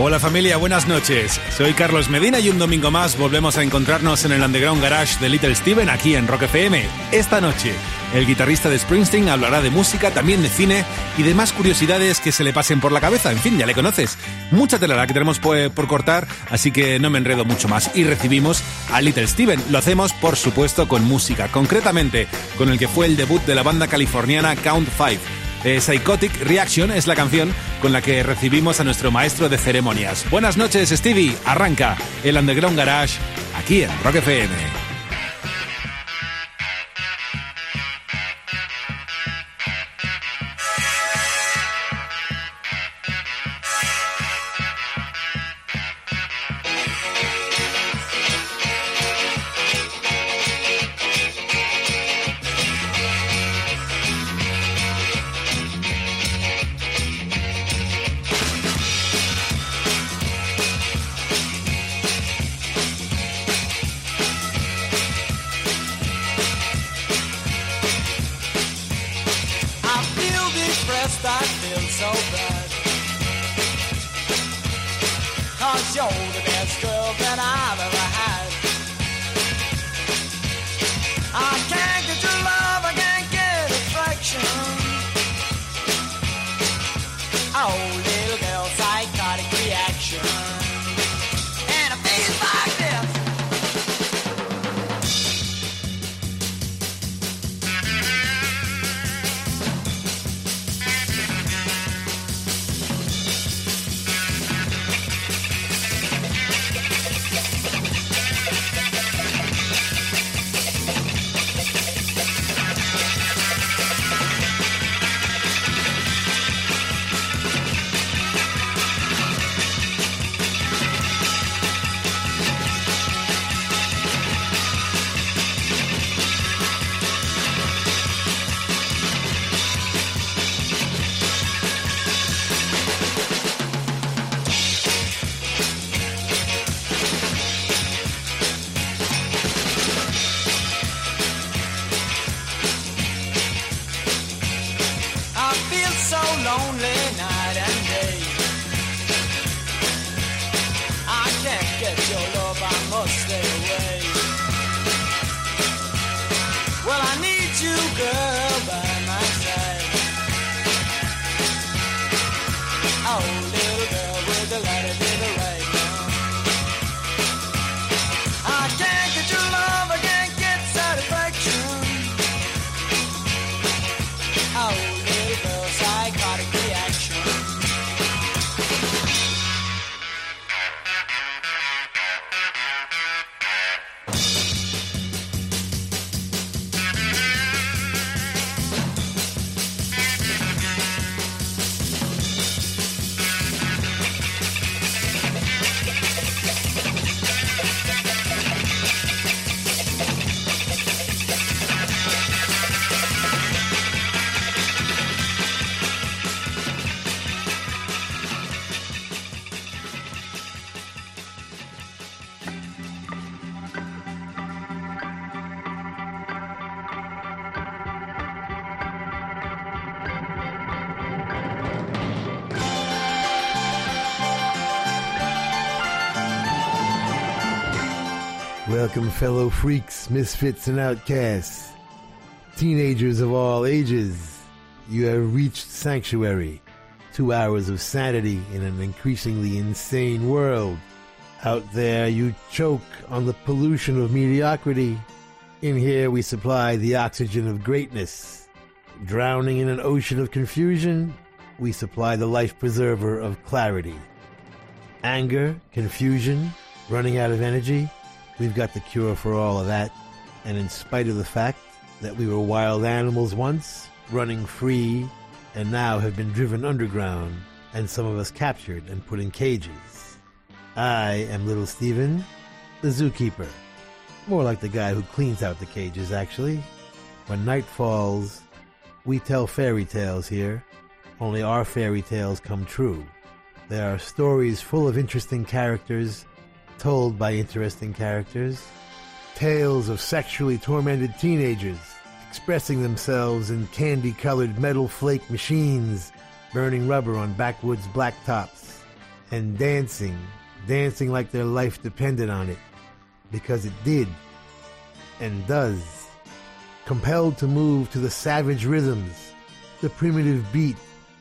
Hola familia, buenas noches. Soy Carlos Medina y un domingo más volvemos a encontrarnos en el Underground Garage de Little Steven aquí en Rock FM. Esta noche, el guitarrista de Springsteen hablará de música, también de cine y de más curiosidades que se le pasen por la cabeza. En fin, ya le conoces. Mucha tela la que tenemos por, por cortar, así que no me enredo mucho más. Y recibimos a Little Steven. Lo hacemos, por supuesto, con música, concretamente con el que fue el debut de la banda californiana Count 5. Eh, Psychotic Reaction es la canción con la que recibimos a nuestro maestro de ceremonias. Buenas noches, Stevie. Arranca el Underground Garage aquí en Rock FM. Welcome, fellow freaks, misfits, and outcasts. Teenagers of all ages, you have reached sanctuary. Two hours of sanity in an increasingly insane world. Out there, you choke on the pollution of mediocrity. In here, we supply the oxygen of greatness. Drowning in an ocean of confusion, we supply the life preserver of clarity. Anger, confusion, running out of energy, we've got the cure for all of that. And in spite of the fact that we were wild animals once, running free, and now have been driven underground, and some of us captured and put in cages. I am Little Steven, the zookeeper. More like the guy who cleans out the cages, actually. When night falls, we tell fairy tales here, only our fairy tales come true. There are stories full of interesting characters, told by interesting characters, tales of sexually tormented teenagers expressing themselves in candy colored metal flake machines, burning rubber on backwoods blacktops, and dancing, dancing like their life depended on it, because it did and does. Compelled to move to the savage rhythms, the primitive beat,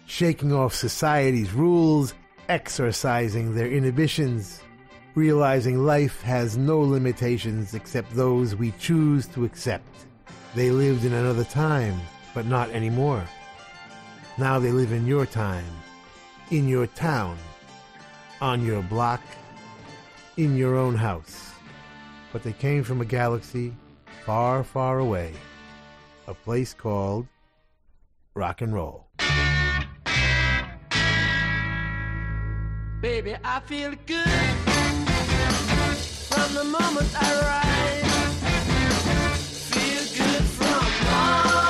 shaking off society's rules, exorcising their inhibitions, realizing life has no limitations except those we choose to accept. They lived in another time, but not anymore. Now they live in your time, in your town, on your block, in your own house. But they came from a galaxy far, far away, a place called rock and roll. Baby, I feel good from the moment I rise. Feel good from morning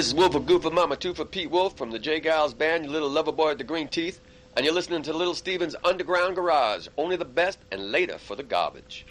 This is Wolf of Goofa Mama 2 for Pete Wolf from the J. Geils Band, you little lover boy with the green teeth, and you're listening to Little Steven's Underground Garage. Only the best and later for the garbage.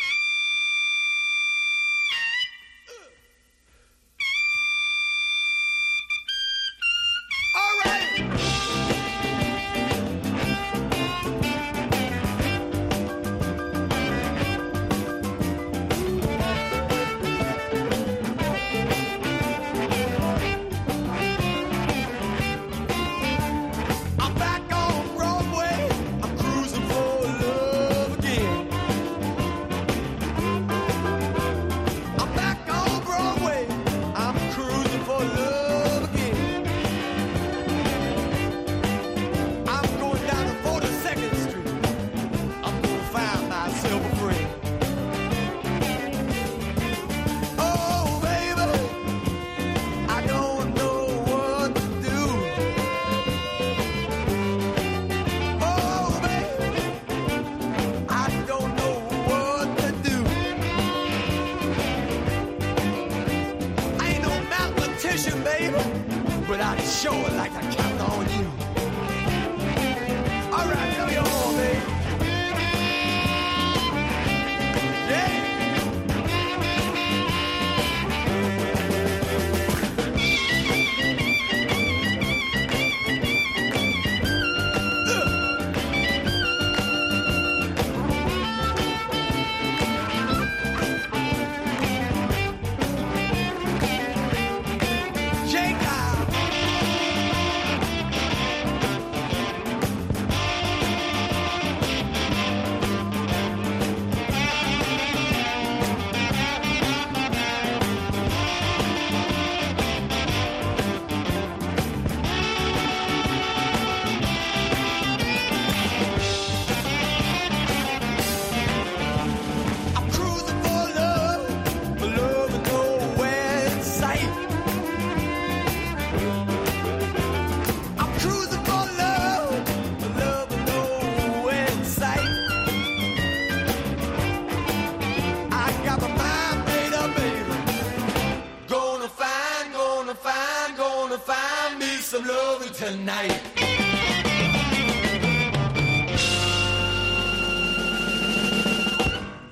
Some loving tonight.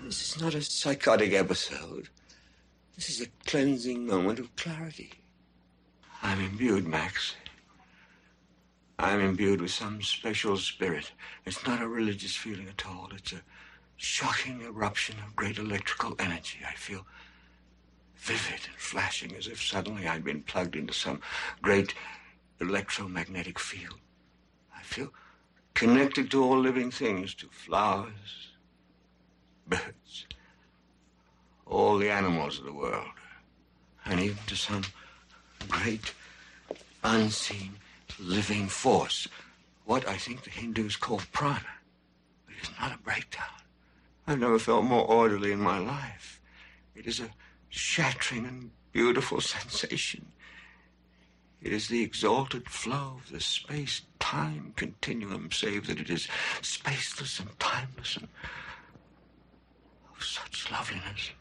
This is not a psychotic episode. This is a cleansing moment of clarity. I'm imbued, Max. I'm imbued with some special spirit. It's not a religious feeling at all. It's a shocking eruption of great electrical energy. I feel vivid and flashing as if suddenly I'd been plugged into some great electromagnetic field. I feel connected to all living things, to flowers, birds, all the animals of the world, and even to some great unseen living force, what I think the Hindus call prana. It is not a breakdown. I've never felt more orderly in my life. It is a shattering and beautiful sensation. It is the exalted flow of the space time continuum, save that it is spaceless and timeless and of such loveliness.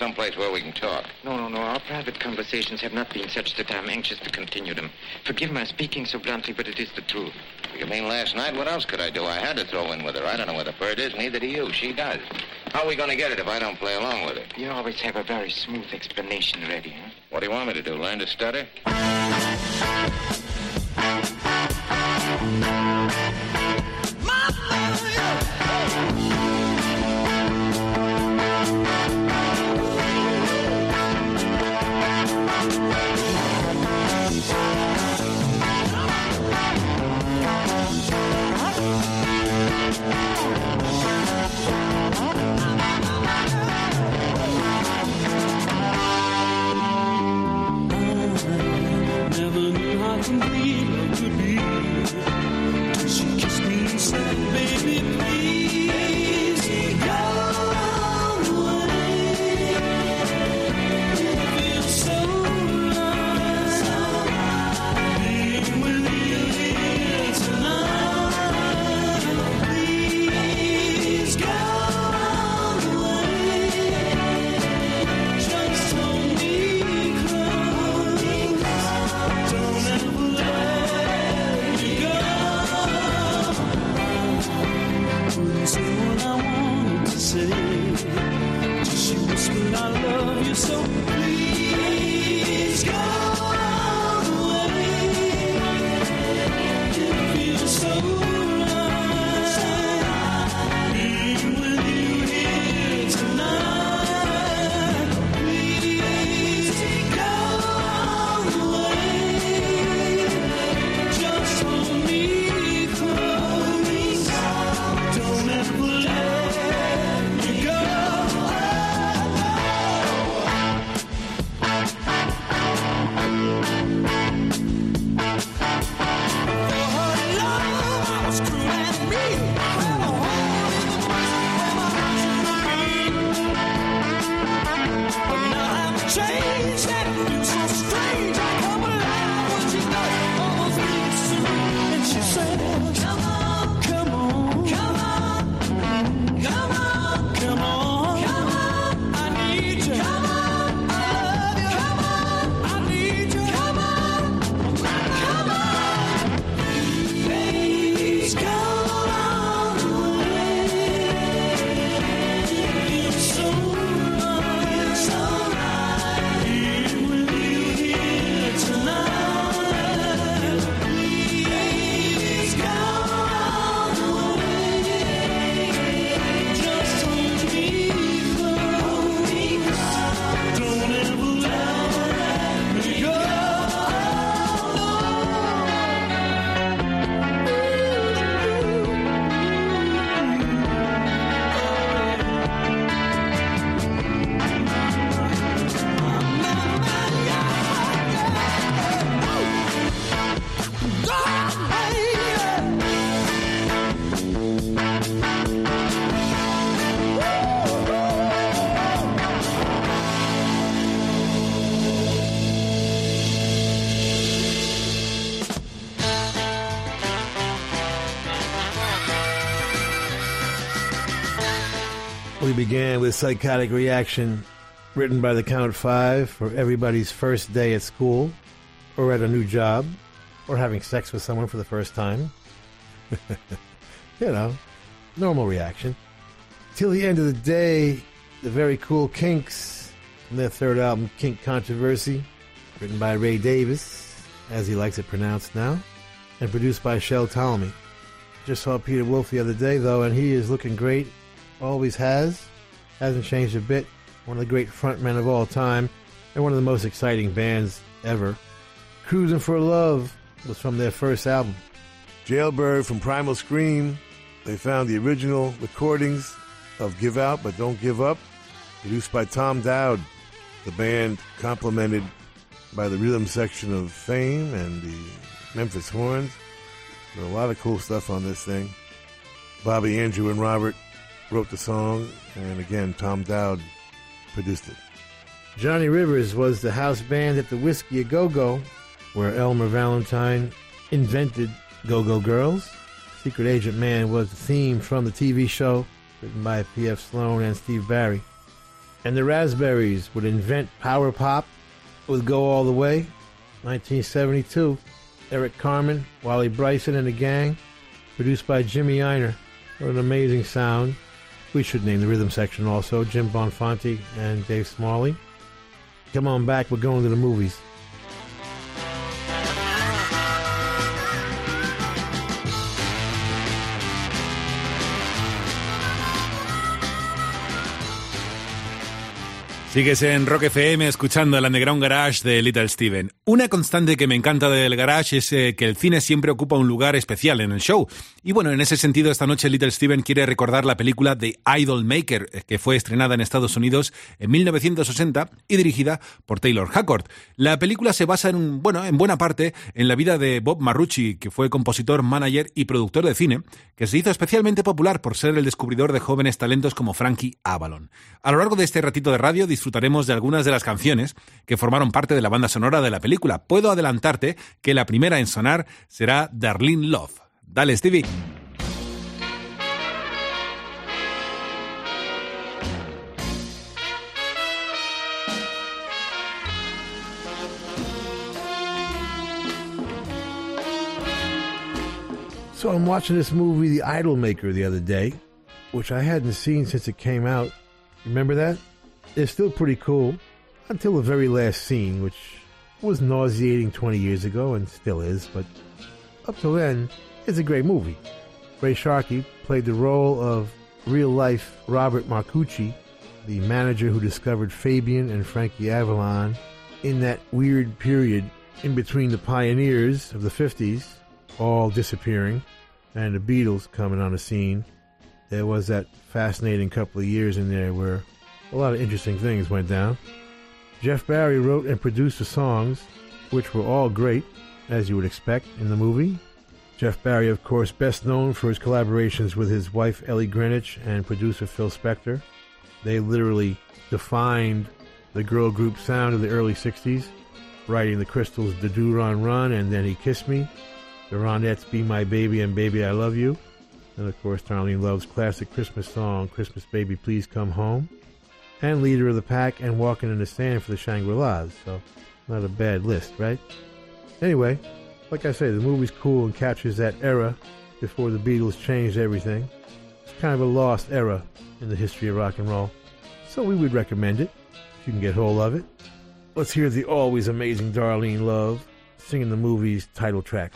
someplace where we can talk. No, no, no. Our private conversations have not been such that I'm anxious to continue them. Forgive my speaking so bluntly, but it is the truth. You mean last night? What else could I do? I had to throw in with her. I don't know where the bird is, neither do you. She does. How are we going to get it if I don't play along with it? You always have a very smooth explanation ready, huh? What do you want me to do? Learn to stutter? Began with Psychotic Reaction, written by the Count Five for everybody's first day at school, or at a new job, or having sex with someone for the first time. you know, normal reaction. Till the end of the day, the very cool Kinks and their third album, Kink Controversy, written by Ray Davies, as he likes it pronounced now, and produced by Shel Talmy. Just saw Peter Wolf the other day, though, and he is looking great. Always has. Hasn't changed a bit. One of the great frontmen of all time, and one of the most exciting bands ever. Cruising for Love was from their first album. Jailbird from Primal Scream. They found the original recordings of Give Out But Don't Give Up, produced by Tom Dowd. The band complemented by the rhythm section of Fame and the Memphis Horns. There's a lot of cool stuff on this thing. Bobby, Andrew, and Robert wrote the song, and again, Tom Dowd produced it. Johnny Rivers was the house band at the Whisky A Go Go, where Elmer Valentine invented Go Go Girls. Secret Agent Man was the theme from the TV show, written by P.F. Sloan and Steve Barri. And the Raspberries would invent power pop with Go All the Way, 1972. Eric Carmen, Wally Bryson, and the gang, produced by Jimmy Ienner. What an amazing sound. We should name the rhythm section also Jim Bonfanti and Dave Smalley. Come on back, we're going to the movies. Sigues en Rock FM escuchando el Underground Garage de Little Steven. Una constante que me encanta del garage es eh, que el cine siempre ocupa un lugar especial en el show. Y bueno, en ese sentido, esta noche Little Steven quiere recordar la película The Idol Maker, eh, que fue estrenada en Estados Unidos en 1960 y dirigida por Taylor Hackord. La película se basa en, un- bueno, en buena parte en la vida de Bob Marrucci, que fue compositor, manager y productor de cine, que se hizo especialmente popular por ser el descubridor de jóvenes talentos como Frankie Avalon. A lo largo de este ratito de radio disfrutaremos de algunas de las canciones que formaron parte de la banda sonora de la película. Puedo adelantarte que la primera en sonar será Darlene Love. Dale, Stevie. So I'm watching this movie, The Idol Maker, the other day, which I hadn't seen since it came out. Remember that? It's still pretty cool until the very last scene, which was nauseating 20 years ago and still is, but up till then, it's a great movie. Ray Sharkey played the role of real life Robert Marcucci, the manager who discovered Fabian and Frankie Avalon in that weird period in between the pioneers of the 50s all disappearing and the Beatles coming on the scene. There was that fascinating couple of years in there where a lot of interesting things went down. Jeff Barry wrote and produced the songs, which were all great, as you would expect in the movie. Jeff Barry, of course, best known for his collaborations with his wife Ellie Greenwich and producer Phil Spector. They literally defined the girl group sound of the early 60s, writing the Crystals' Da Doo Ron Ron and Then He Kissed Me, the Ronettes' Be My Baby and Baby I Love You, and of course Darlene Love's classic Christmas song, Christmas Baby Please Come Home, and Leader of the Pack and Walking in the Sand for the Shangri-Las, so not a bad list, right? Anyway, like I say, the movie's cool and captures that era before the Beatles changed everything. It's kind of a lost era in the history of rock and roll. So we would recommend it if you can get hold of it. Let's hear the always amazing Darlene Love singing the movie's title track.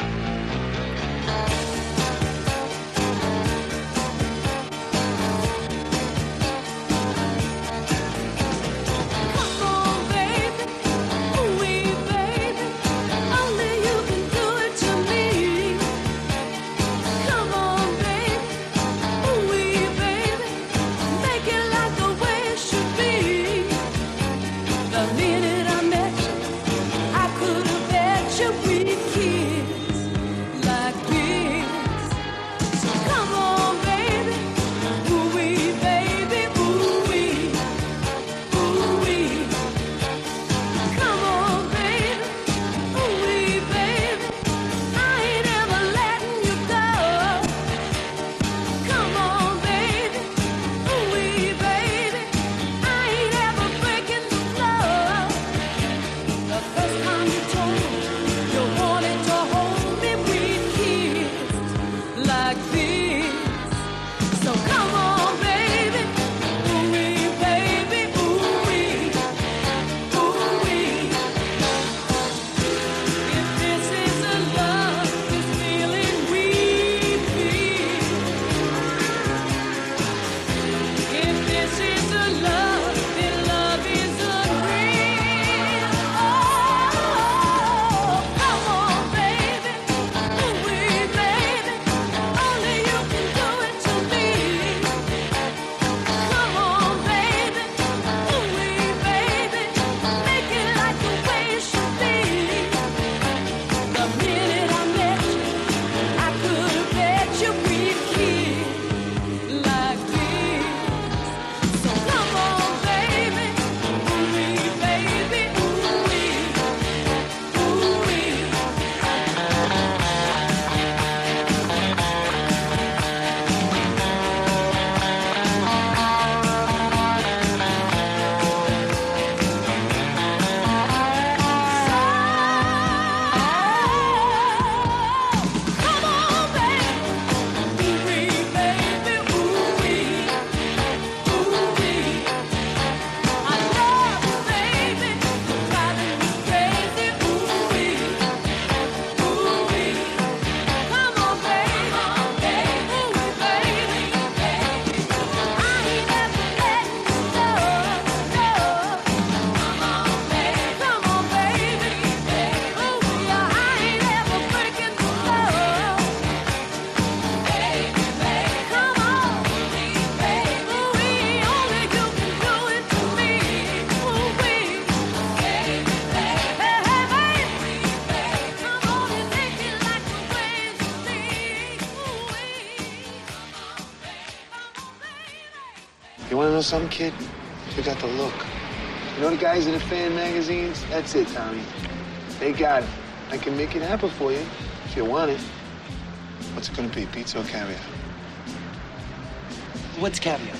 You want to know something, kid? You got the look. You know the guys in the fan magazines? That's it, Tommy. They got it. I can make it happen for you if you want it. What's it gonna be, pizza or caviar? What's caviar?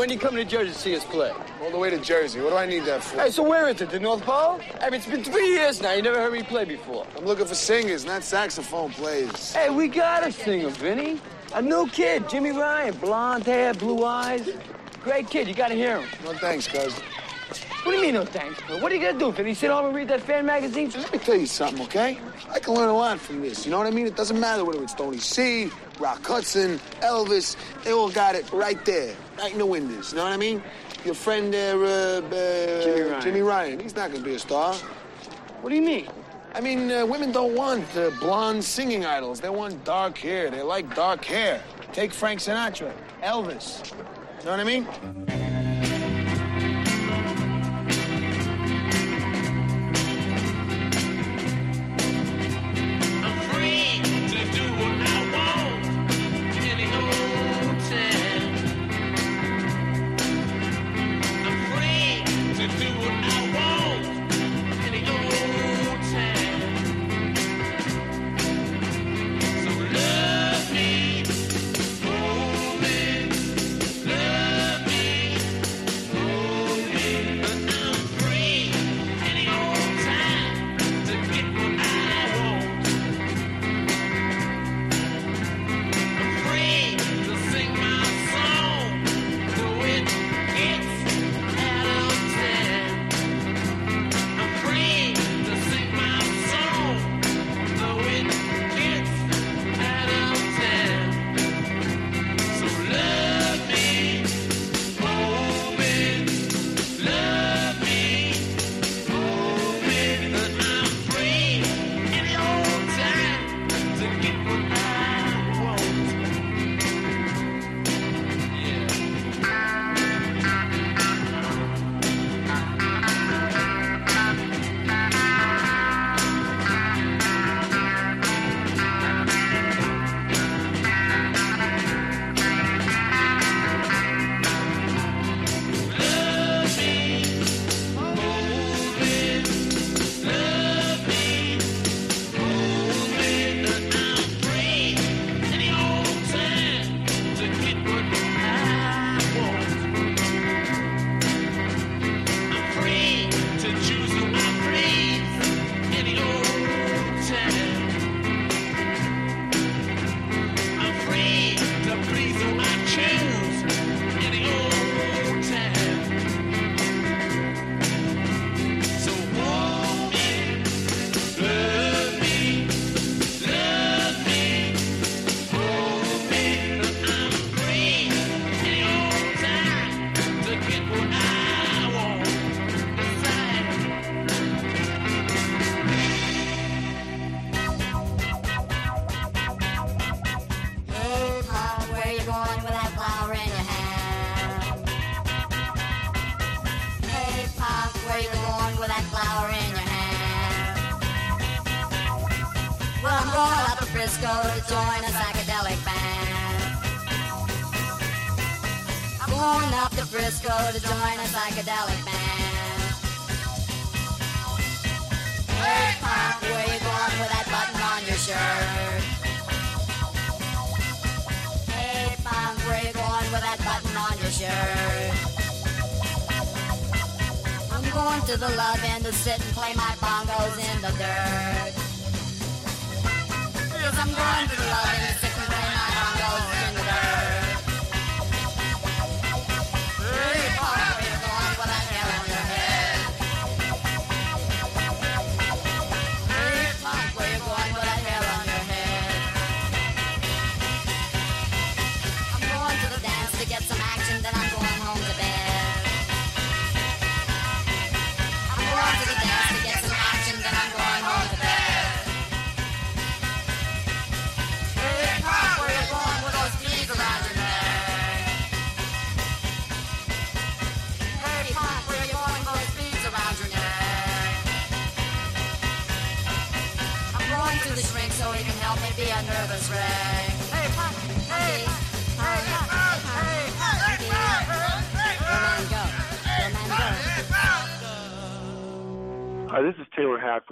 When you coming to Jersey to see us play? All the way to Jersey. What do I need that for? Hey, so where is it? The North Pole? I mean, it's been three years now. You never heard me play before. I'm looking for singers, not saxophone players. Hey, we got a singer, Vinny. A new kid, Jimmy Ryan. Blonde hair, blue eyes. Great kid. You gotta hear him. No thanks, cuz. What do you mean, no thanks? What are you gonna do, Vinny? Sit home and read that fan magazine? Let me tell you something, okay? I can learn a lot from this. You know what I mean? It doesn't matter whether it's Tony C, Rock Hudson, Elvis. They all got it right there, right in the windows. You know what I mean? Your friend there, uh, uh, Jimmy Ryan. Jimmy Ryan. He's not gonna be a star. What do you mean? I mean, uh, women don't want uh, blonde singing idols. They want dark hair. They like dark hair. Take Frank Sinatra, Elvis. You know what I mean?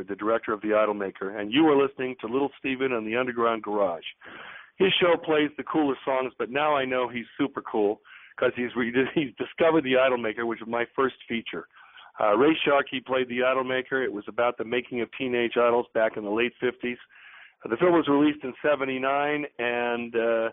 The director of The Idolmaker, and you are listening to Little Steven and the Underground Garage. His show plays the coolest songs, but now I know he's super cool because he's re- he's discovered the Idolmaker, which was my first feature. Uh, Ray Sharkey played the Idolmaker. It was about the making of teenage idols back in the late 50s. Uh, the film was released in '79, and uh,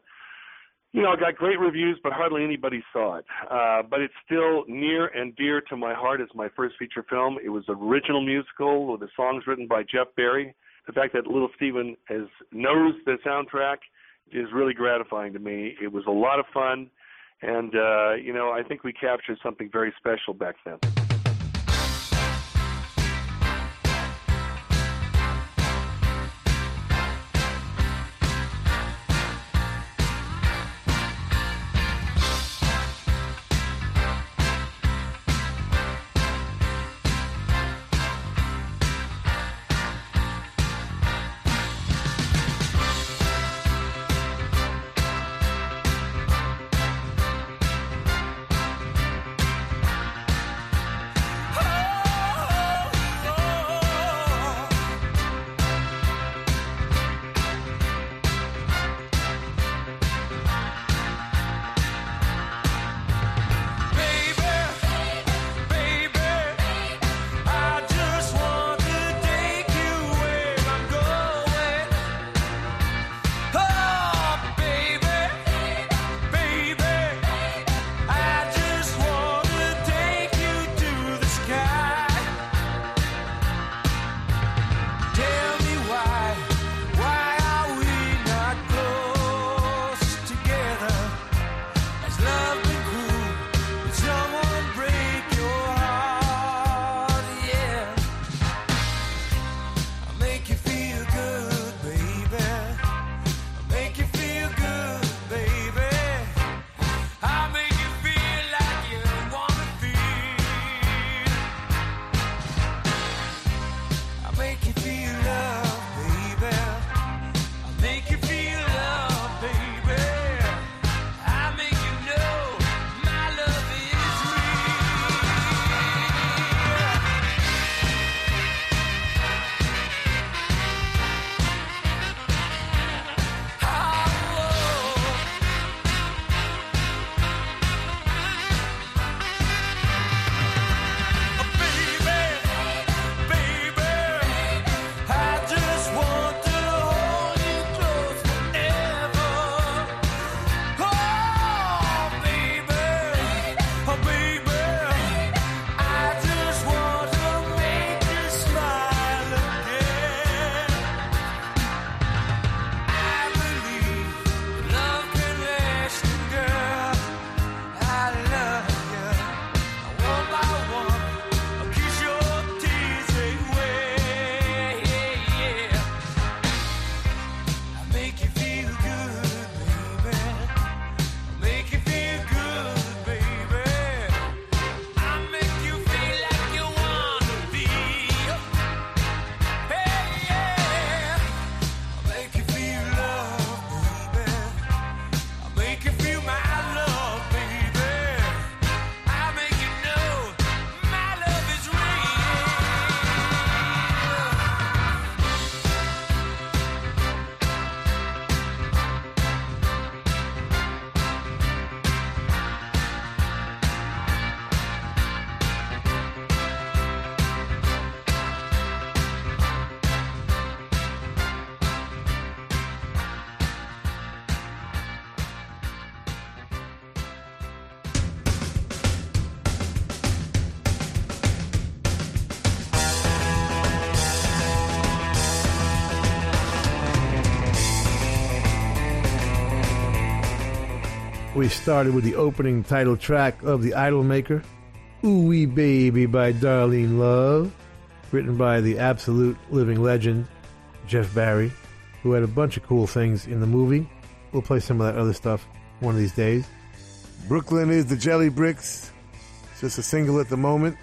you know, it got great reviews, but hardly anybody saw it. Uh, but it's still near and dear to my heart as my first feature film. It was an original musical with the songs written by Jeff Barry. The fact that Little Steven has knows the soundtrack is really gratifying to me. It was a lot of fun, and uh, you know, I think we captured something very special back then. We started with the opening title track of The Idolmaker, Ooh Wee Baby by Darlene Love, written by the absolute living legend, Jeff Barry, who had a bunch of cool things in the movie. We'll play some of that other stuff one of these days. Brooklyn is the Jelly Bricks. It's just a single at the moment.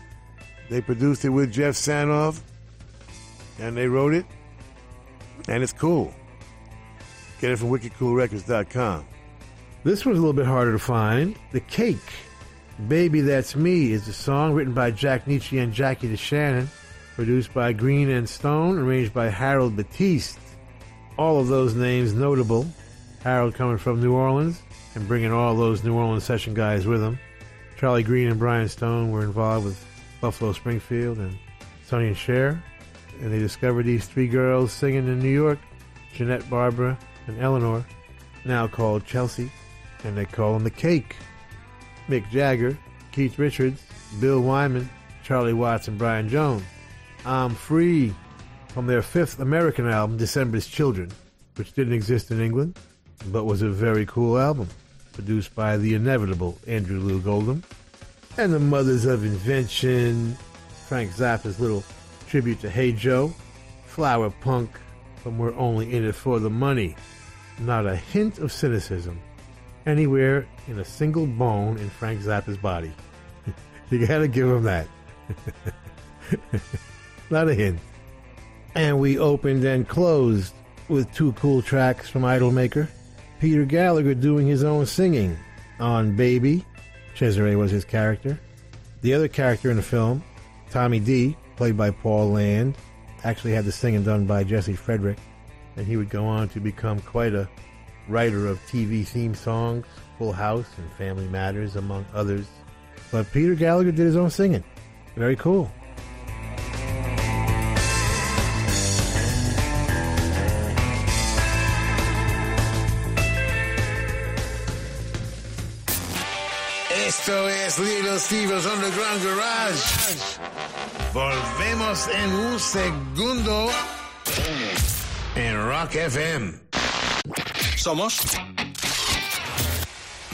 They produced it with Jeff Sanoff, and they wrote it, and it's cool. Get it from wickedcoolrecords.com. This one's a little bit harder to find. The Cake, Baby That's Me, is a song written by Jack Nitzsche and Jackie DeShannon, produced by Green and Stone, arranged by Harold Batiste. All of those names notable. Harold coming from New Orleans, and bringing all those New Orleans session guys with him. Charlie Green and Brian Stone were involved with Buffalo Springfield and Sonny and Cher, and they discovered these three girls singing in New York Jeanette Barbara and Eleanor, now called Chelsea, and they call them the Cake. Mick Jagger, Keith Richards, Bill Wyman, Charlie Watts, and Brian Jones. I'm Free from their fifth American album, December's Children, which didn't exist in England, but was a very cool album, produced by the inevitable Andrew Loog Oldham. And the Mothers of Invention, Frank Zappa's little tribute to Hey Joe, Flower Punk from We're Only In It For The Money. Not a hint of cynicism anywhere in a single bone in Frank Zappa's body. you gotta give him that. Not a hint. And we opened and closed with two cool tracks from Idolmaker. Peter Gallagher doing his own singing on Baby. Cesare was his character. The other character in the film, Tommy Dee, played by Paul Land, actually had the singing done by Jesse Frederick, and he would go on to become quite a writer of TV theme songs, Full House and Family Matters, among others. But Peter Gallagher did his own singing. Very cool. Esto es Little Steve's Underground Garage. Volvemos en un segundo en Rock FM. Somos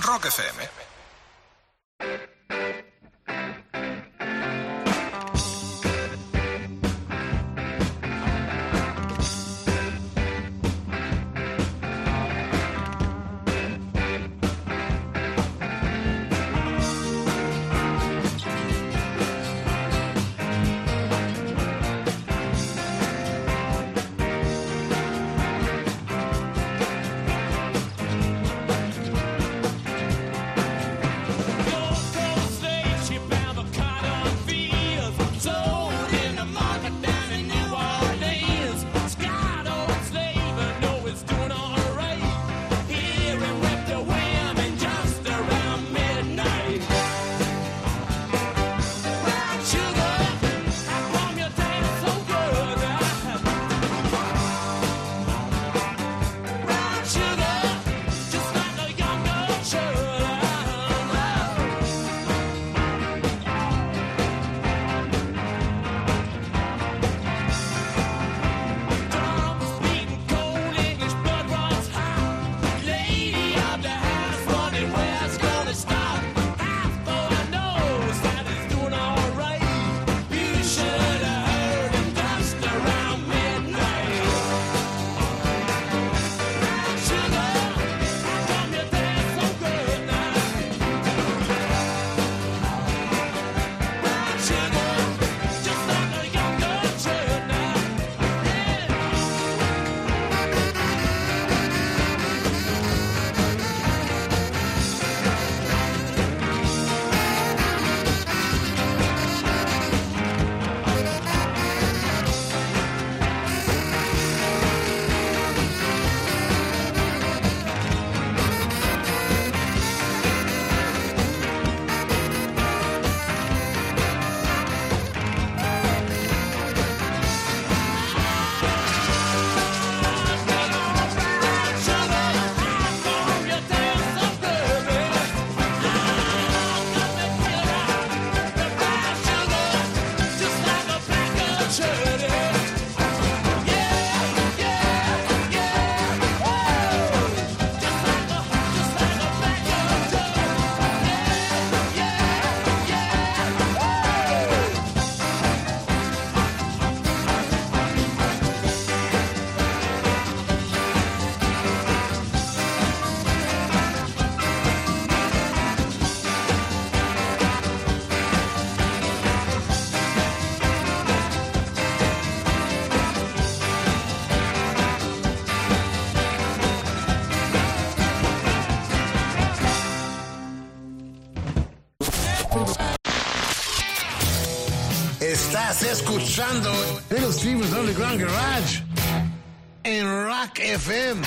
Rock FM. Escuchando Little Steven's Underground Garage en Rock FM.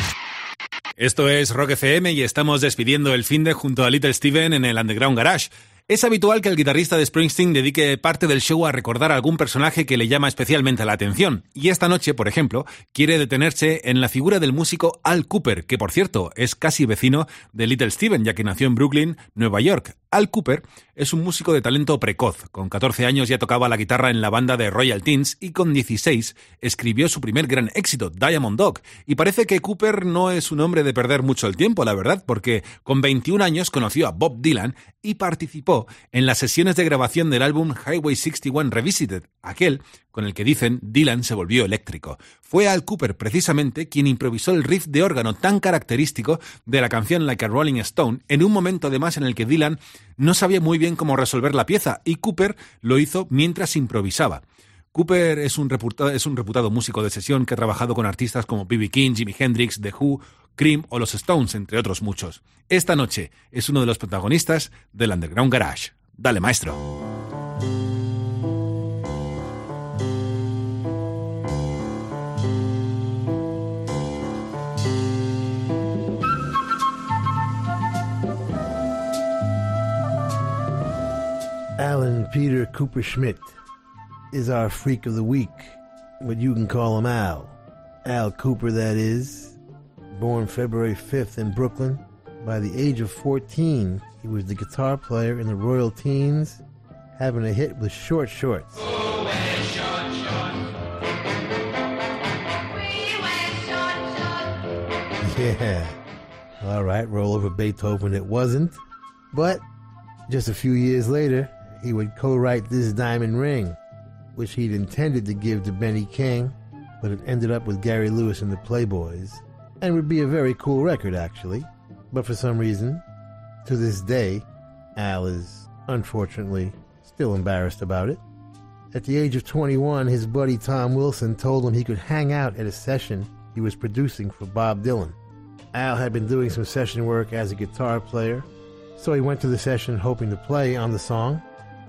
Esto es Rock FM y estamos despidiendo el fin de junto a Little Steven en el Underground Garage. Es habitual que el guitarrista de Springsteen dedique parte del show a recordar a algún personaje que le llama especialmente la atención. Y esta noche, por ejemplo, quiere detenerse en la figura del músico Al Cooper, que por cierto es casi vecino de Little Steven, ya que nació en Brooklyn, Nueva York. Al Cooper es un músico de talento precoz. Con 14 años ya tocaba la guitarra en la banda de Royal Teens y con 16 escribió su primer gran éxito, Diamond Dog. Y parece que Cooper no es un hombre de perder mucho el tiempo, la verdad, porque con 21 años conoció a Bob Dylan y participó en las sesiones de grabación del álbum Highway 61 Revisited, aquel con el que dicen Dylan se volvió eléctrico. Fue Al Cooper precisamente quien improvisó el riff de órgano tan característico de la canción Like a Rolling Stone en un momento además en el que Dylan no sabía muy bien cómo resolver la pieza y Cooper lo hizo mientras improvisaba. Cooper es un, reputado, es un reputado músico de sesión que ha trabajado con artistas como B.B. King, Jimi Hendrix, The Who, Cream o los Stones, entre otros muchos. Esta noche es uno de los protagonistas del Underground Garage. Dale, maestro. Alan Peter Kuperschmidt is our freak of the week, but you can call him Al. Al Kooper, that is. Born February 5th in Brooklyn. By the age of 14, he was the guitar player in the Royal Teens, having a hit with Short Shorts. Yeah. All right, roll over Beethoven it wasn't. But just a few years later, he would co write This Diamond Ring, which he'd intended to give to Benny King, but it ended up with Gary Lewis and the Playboys, and would be a very cool record, actually. But for some reason, to this day, Al is unfortunately still embarrassed about it. At the age of 21, his buddy Tom Wilson told him he could hang out at a session he was producing for Bob Dylan. Al had been doing some session work as a guitar player, so he went to the session hoping to play on the song,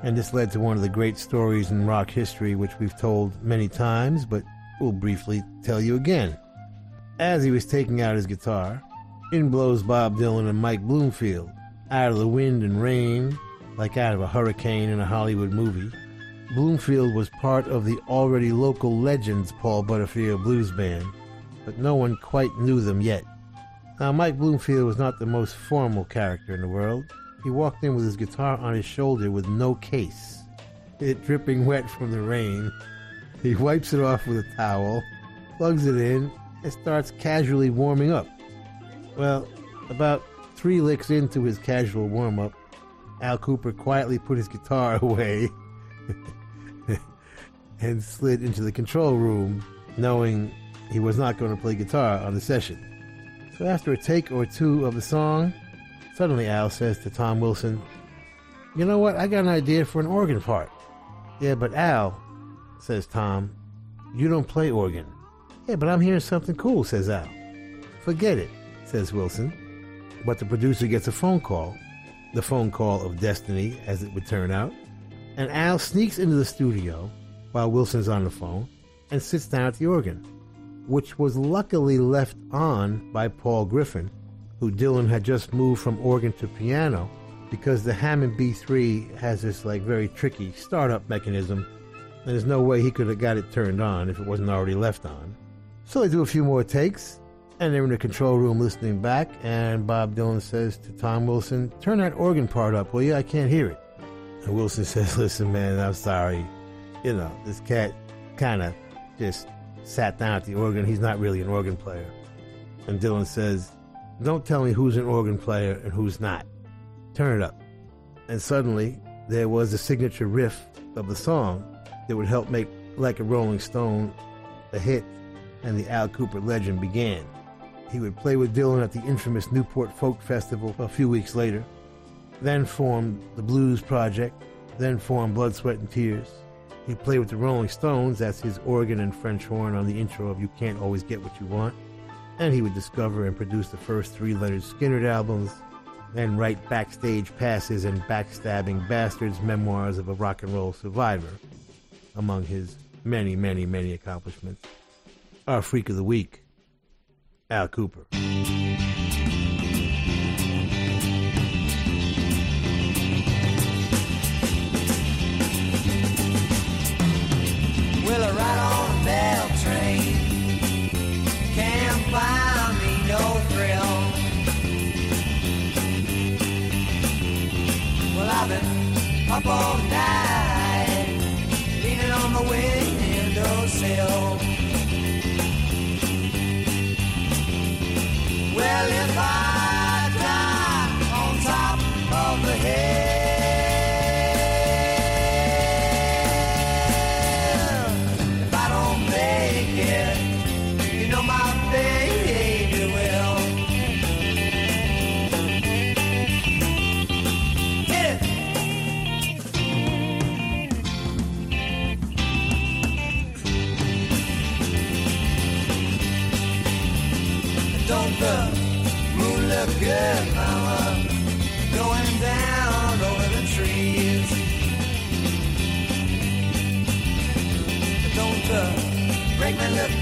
and this led to one of the great stories in rock history which we've told many times, but we'll briefly tell you again. As he was taking out his guitar, in blows Bob Dylan and Mike Bloomfield, out of the wind and rain, like out of a hurricane in a Hollywood movie. Bloomfield was part of the already local Legends Paul Butterfield Blues Band, but no one quite knew them yet. Now, Mike Bloomfield was not the most formal character in the world. He walked in with his guitar on his shoulder with no case, it dripping wet from the rain. He wipes it off with a towel, plugs it in, and starts casually warming up. Well, about three licks into his casual warm up, Al Kooper quietly put his guitar away and slid into the control room, knowing he was not going to play guitar on the session. So after a take or two of the song, suddenly Al says to Tom Wilson, You know what? I got an idea for an organ part. Yeah, but Al, says Tom, you don't play organ. Yeah, but I'm hearing something cool, says Al. Forget it, says Wilson. But the producer gets a phone call, the phone call of destiny, as it would turn out, and Al sneaks into the studio while Wilson's on the phone and sits down at the organ, which was luckily left on by Paul Griffin, who Dylan had just moved from organ to piano because the Hammond B3 has this like very tricky startup mechanism, and there's no way he could have got it turned on if it wasn't already left on. So they do a few more takes, and they're in the control room listening back, and Bob Dylan says to Tom Wilson, Turn that organ part up, will you? I can't hear it. And Wilson says, Listen, man, I'm sorry. You know, this cat kind of just sat down at the organ. He's not really an organ player. And Dylan says, Don't tell me who's an organ player and who's not. Turn it up. And suddenly, there was a signature riff of the song that would help make Like a Rolling Stone a hit, and the Al Kooper legend began. He would play with Dylan at the infamous Newport Folk Festival a few weeks later, then formed the Blues Project, then formed Blood, Sweat, and Tears. He played with the Rolling Stones, that's his organ and French horn on the intro of You Can't Always Get What You Want. And he would discover and produce the first three Lynyrd Skynyrd albums, then write backstage passes and backstabbing bastards memoirs of a rock and roll survivor, among his many, many, many accomplishments. Our Freak of the Week, Al Kooper. up all night, leaning on the windowsill. Well, if.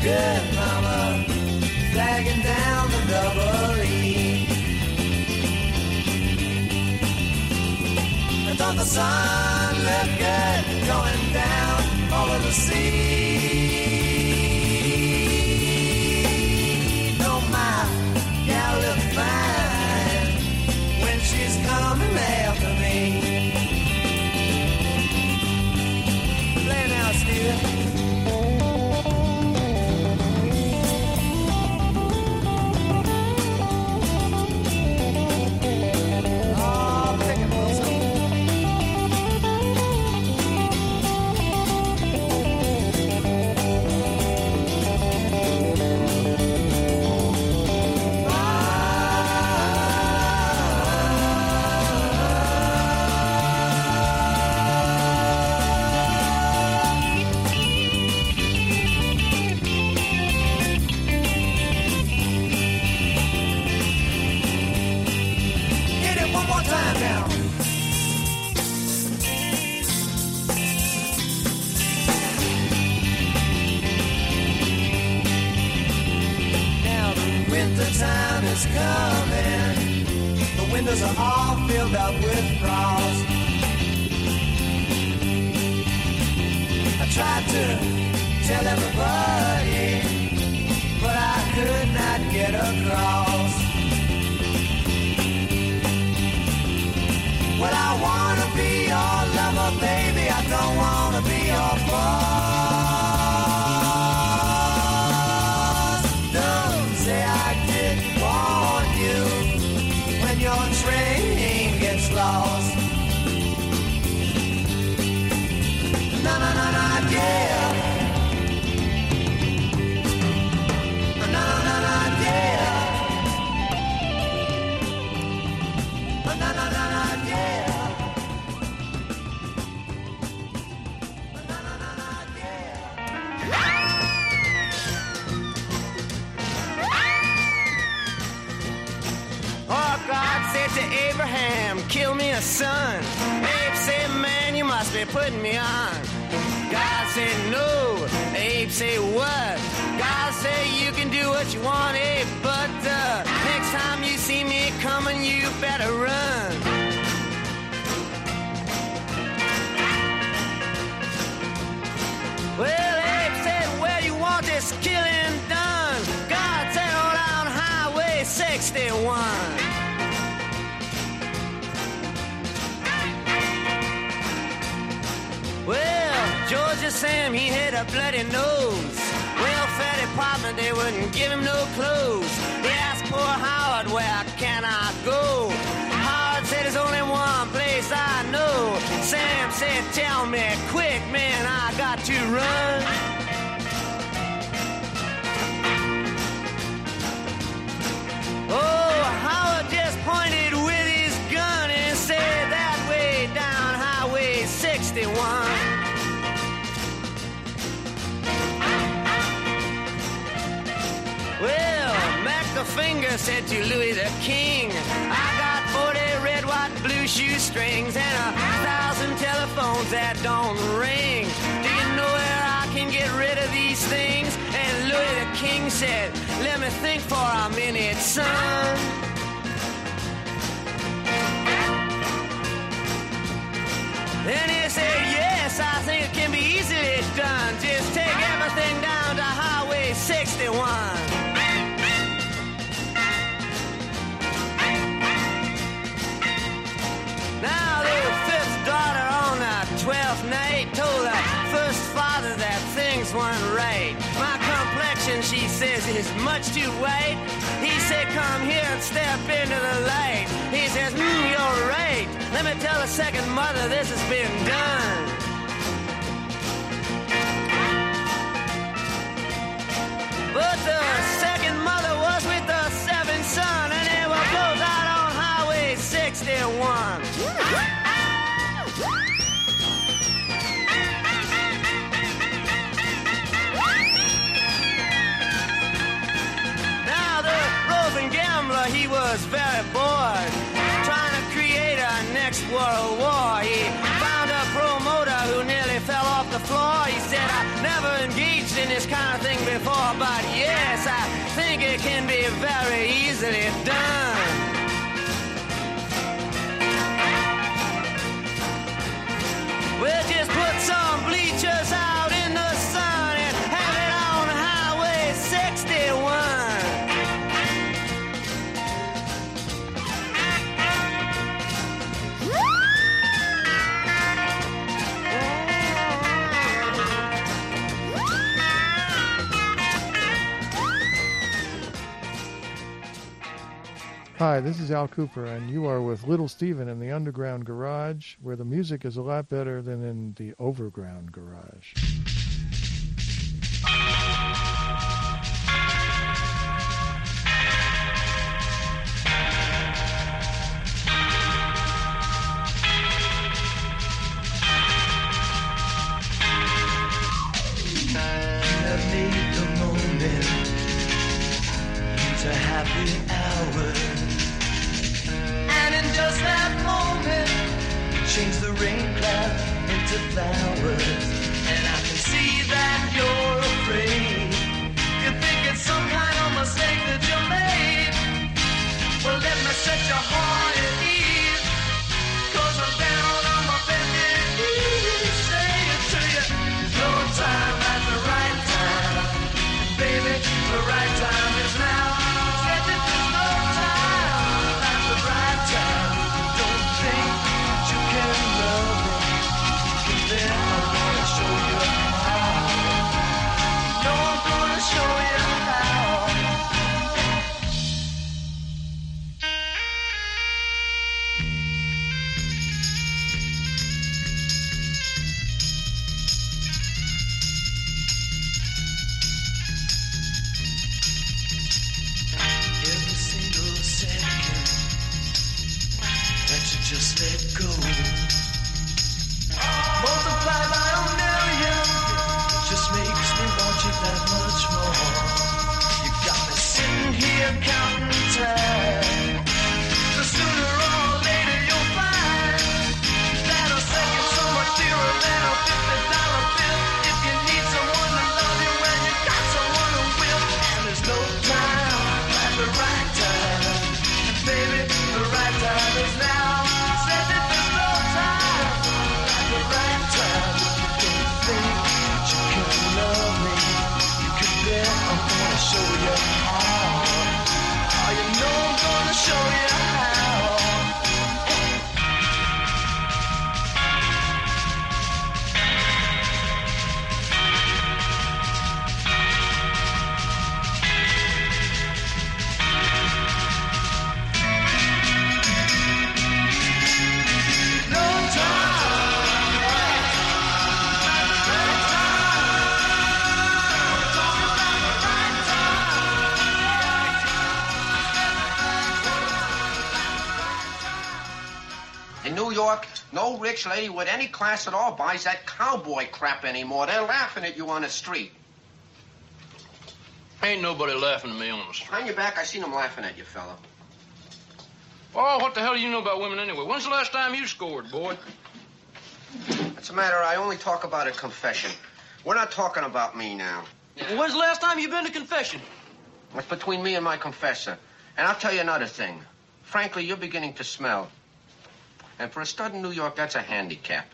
Good, mama? Flagging down the double E. Don't the sun look good going down over the sea? Don't my gal look fine when she's coming after me? Play now. The windows are all filled up with frost. I tried to tell everybody, but I could not get across. Well, I wanna be your lover, baby. I don't wanna be your boss. Abraham, kill me a son. Abe said, man, you must be putting me on. God said, no. Abe said, what? God said, you can do what you want, Abe, but uh, next time you see me coming, you better run. A bloody nose. Welfare department, they wouldn't give him no clothes. They asked poor Howard, where can I go? Howard said, there's only one place I know. Sam said, tell me quick, man, I got to run. Said to Louis the King, I got 40 red, white, blue shoestrings and a thousand telephones that don't ring. Do you know where I can get rid of these things? And Louis the King said, Let me think for a minute, son. Then he said, Yes, I think it can be easily done. Just take everything down to Highway 61. Much too late. He said, come here and step into the light. He says, mm, you're right. Let me tell the second mother this has been done. But the second mother was with the seventh son, and they were both out on Highway 61. Was very bored, trying to create a next world war. He found a promoter who nearly fell off the floor. He said, I never engaged in this kind of thing before, but yes, I think it can be very easily done. We'll just Hi, this is Al Kooper, and you are with Little Steven in the Underground Garage, where the music is a lot better than in the Overground Garage. Class at all buys that cowboy crap anymore. They're laughing at you on the street. Ain't nobody laughing at me on the street. Behind your back, I seen them laughing at you, fella. Oh, what the hell do you know about women anyway? When's the last time you scored, boy? That's a matter I only talk about at confession. We're not talking about me now. Well, when's the last time you been to confession? That's between me and my confessor. And I'll tell you another thing. Frankly, you're beginning to smell. And for a stud in New York, that's a handicap.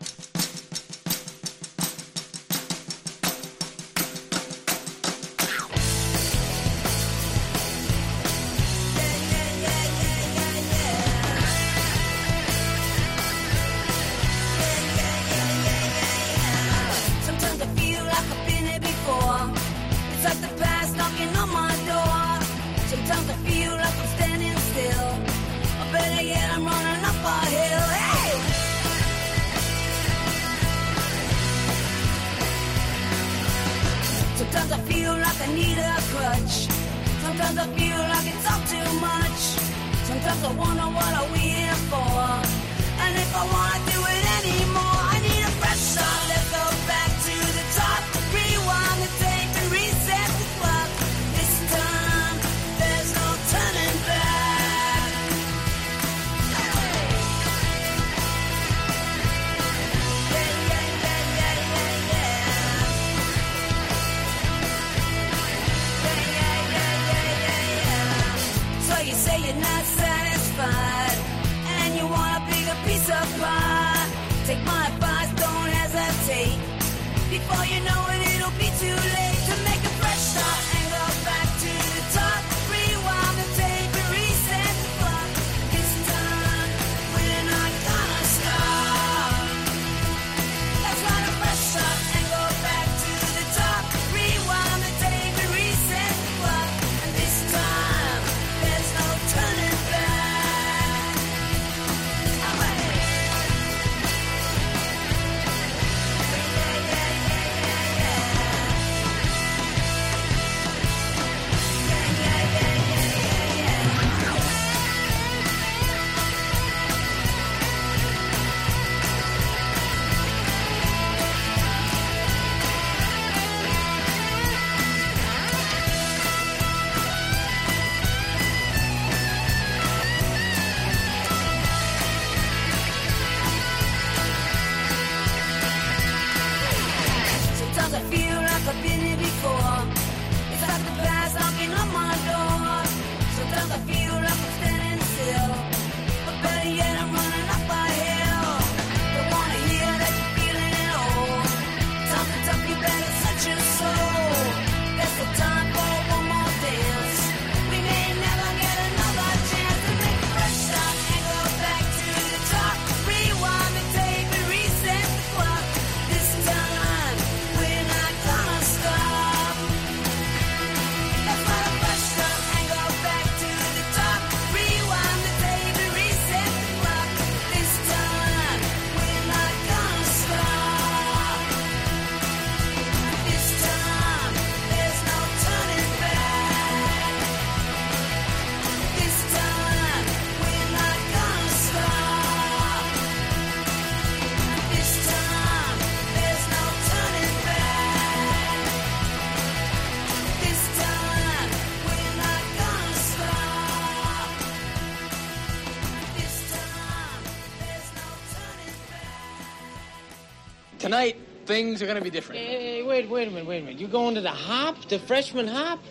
Tonight, things are going to be different. Hey, wait, wait a minute, wait a minute. You going to the hop, the freshman hop?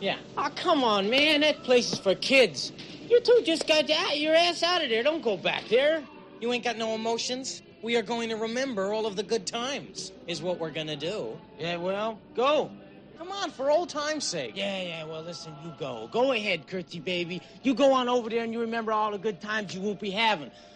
Yeah. Oh, come on, man. That place is for kids. You two just got your ass out of there. Don't go back there. You ain't got no emotions. We are going to remember all of the good times, is what we're going to do. Yeah, well, go. Come on, for old time's sake. Yeah, yeah, well, listen, you go. Go ahead, Curtsy baby. You go on over there and you remember all the good times you won't be having.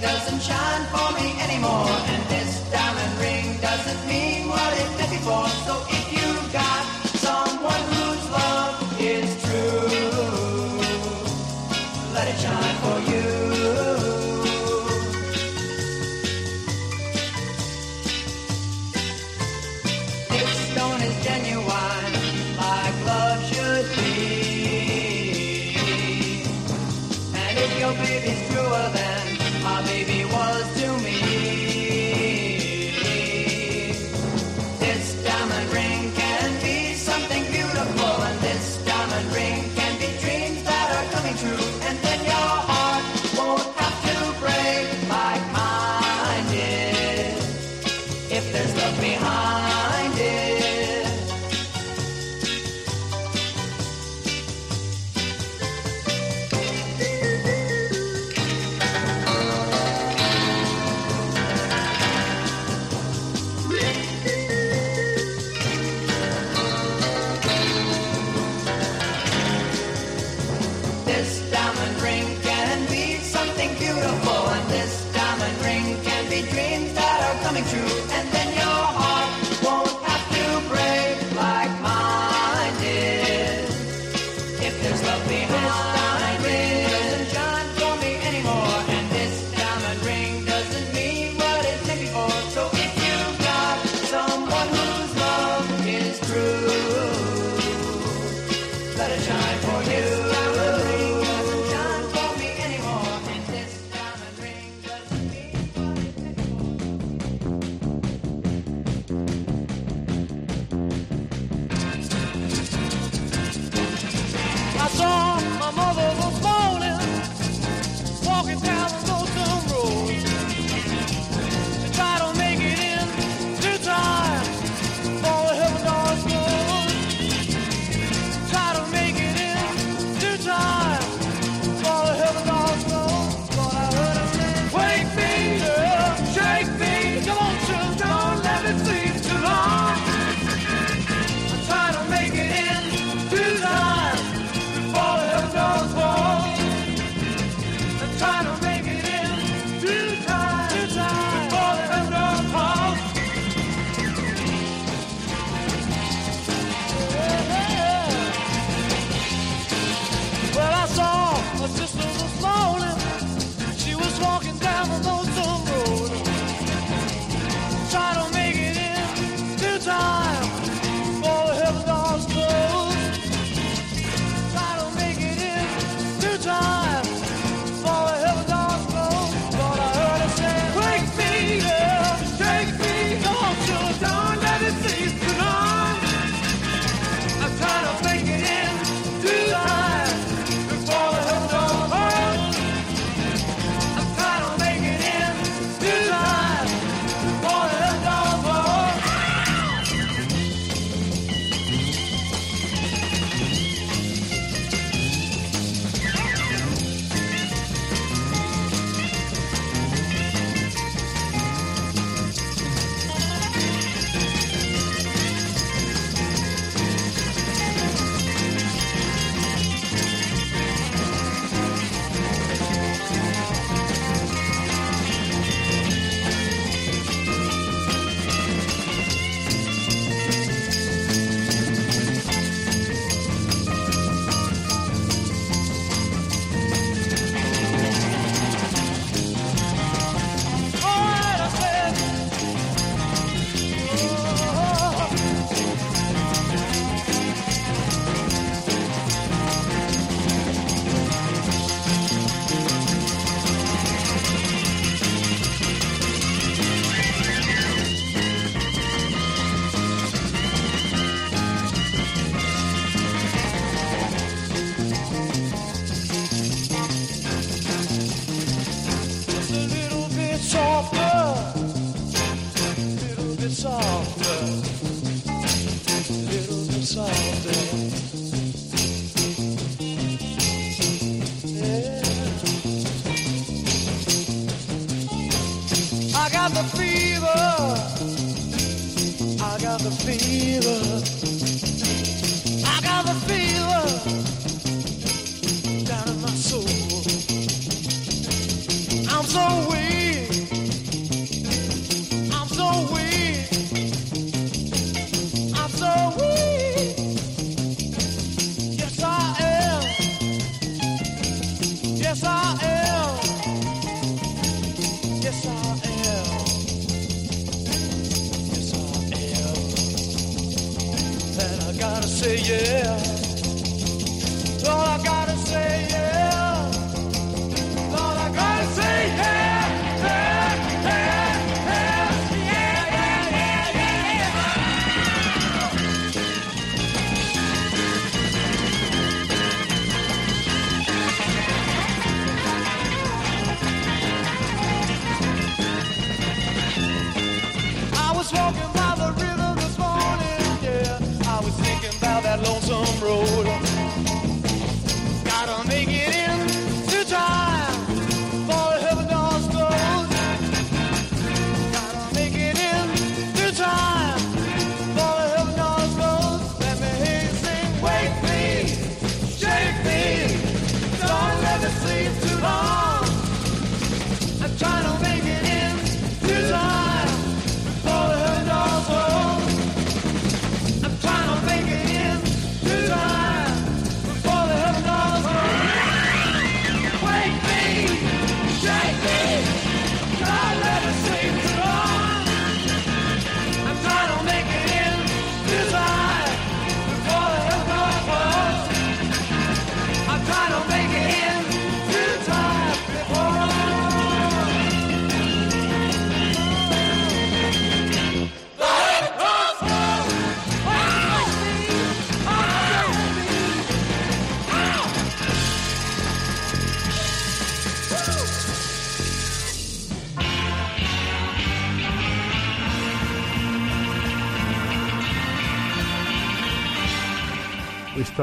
doesn't shine for me anymore. And this diamond ring doesn't mean what it did before. So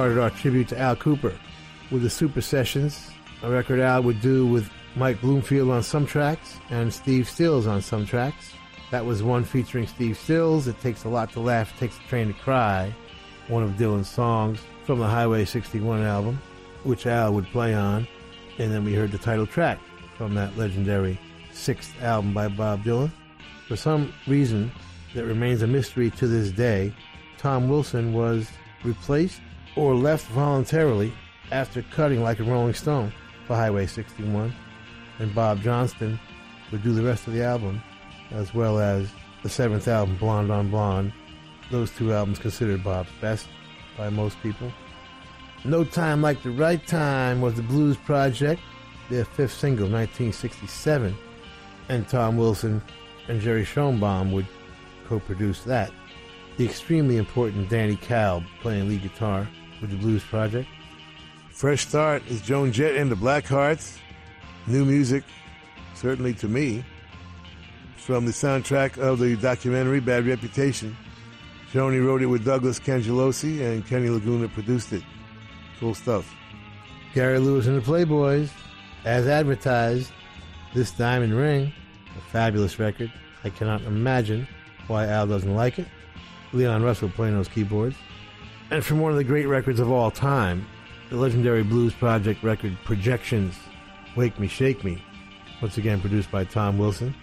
started our tribute to Al Kooper with the Super Sessions, a record Al would do with Mike Bloomfield on some tracks and Steve Stills on some tracks. That was one featuring Steve Stills, It Takes a Lot to Laugh, It Takes a Train to Cry, one of Dylan's songs from the Highway 61 album, which Al would play on. And then we heard the title track from that legendary sixth album by Bob Dylan. For some reason that remains a mystery to this day, Tom Wilson was replaced or left voluntarily after cutting like a Rolling Stone for Highway 61, and Bob Johnston would do the rest of the album, as well as the seventh album, Blonde on Blonde. Those two albums considered Bob's best by most people. No Time Like the Right Time was the Blues Project, their fifth single, 1967, and Tom Wilson and Jerry Schoenbaum would co-produce that. The extremely important Danny Kalb playing lead guitar with the Blues Project. Fresh Start is Joan Jett and the Blackhearts. New music, certainly to me, from the soundtrack of the documentary Bad Reputation. Joni wrote it with Douglas Cangelosi and Kenny Laguna produced it. Cool stuff. Gary Lewis and the Playboys, as advertised, this Diamond Ring, a fabulous record. I cannot imagine why Al doesn't like it. Leon Russell playing those keyboards. And from one of the great records of all time, the legendary Blues Project record Projections, Wake Me, Shake Me, once again produced by Tom Wilson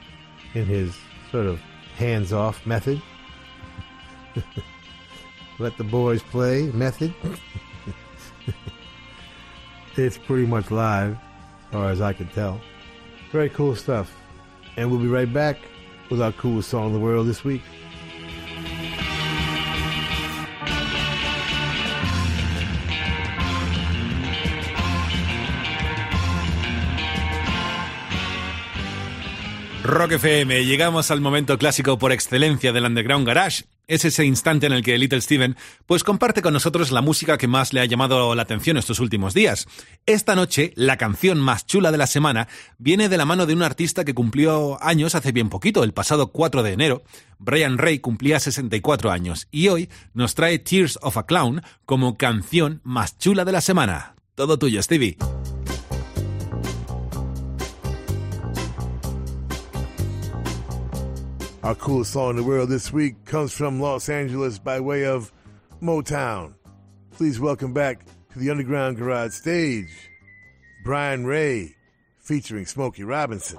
in his sort of hands off method. Let the boys play method. it's pretty much live, as far as I can tell. Very cool stuff. And we'll be right back with our coolest song in the world this week. Rock FM, llegamos al momento clásico por excelencia del Underground Garage. Es ese instante en el que Little Steven pues comparte con nosotros la música que más le ha llamado la atención estos últimos días. Esta noche, la canción más chula de la semana viene de la mano de un artista que cumplió años hace bien poquito, el pasado 4 de enero. Brian Ray cumplía 64 años y hoy nos trae Tears of a Clown como canción más chula de la semana. Todo tuyo, Stevie. Our coolest song in the world this week comes from Los Angeles by way of Motown. Please welcome back to the Underground Garage stage, Brian Ray, featuring Smokey Robinson.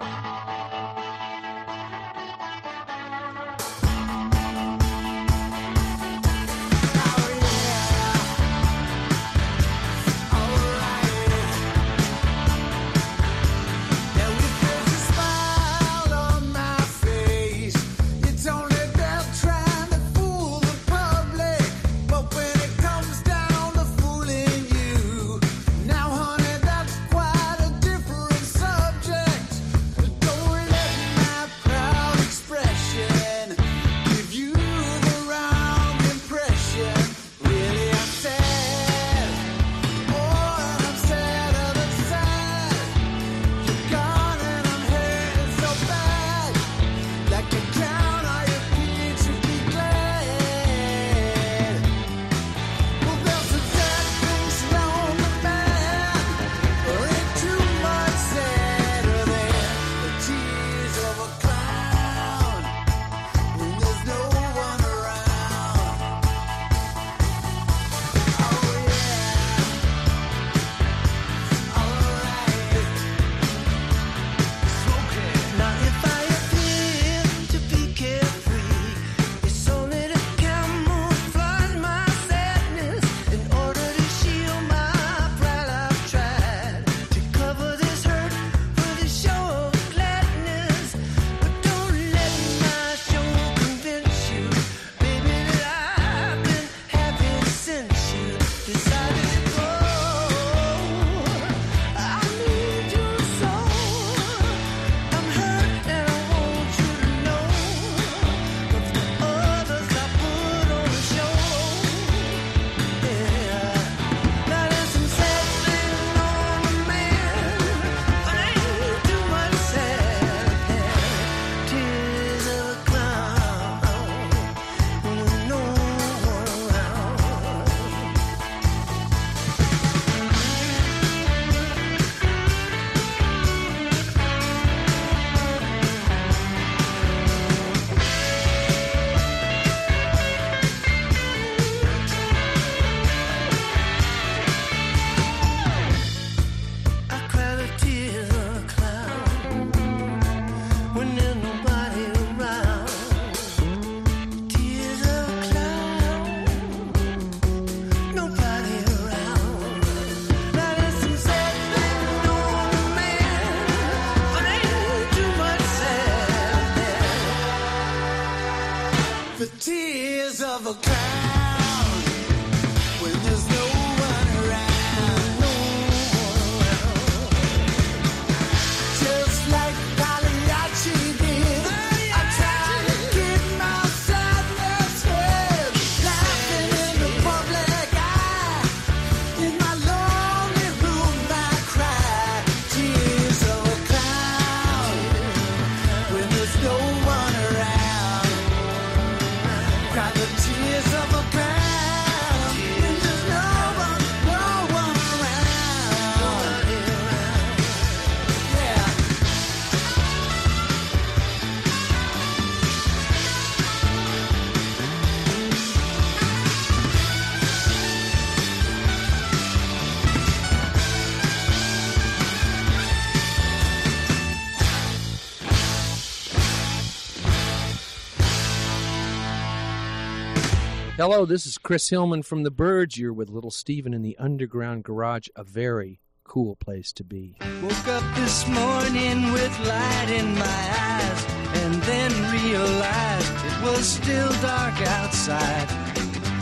Hello, this is Chris Hillman from The Byrds. You're with Little Steven in the Underground Garage, a very cool place to be. Woke up this morning with light in my eyes and then realized it was still dark outside.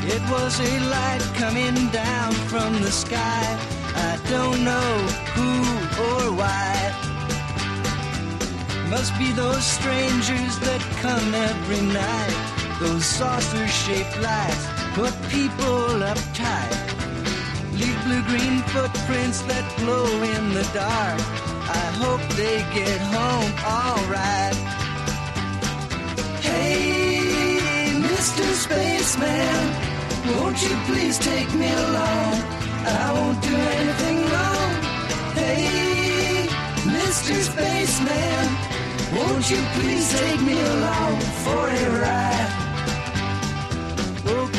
It was a light coming down from the sky. I don't know who or why. Must be those strangers that come every night. Those saucer shaped lights put people uptight. Leave blue green footprints that glow in the dark. I hope they get home alright. Hey, Mr. Spaceman, won't you please take me along? I won't do anything wrong. Hey, Mr. Spaceman, won't you please take me along for a ride?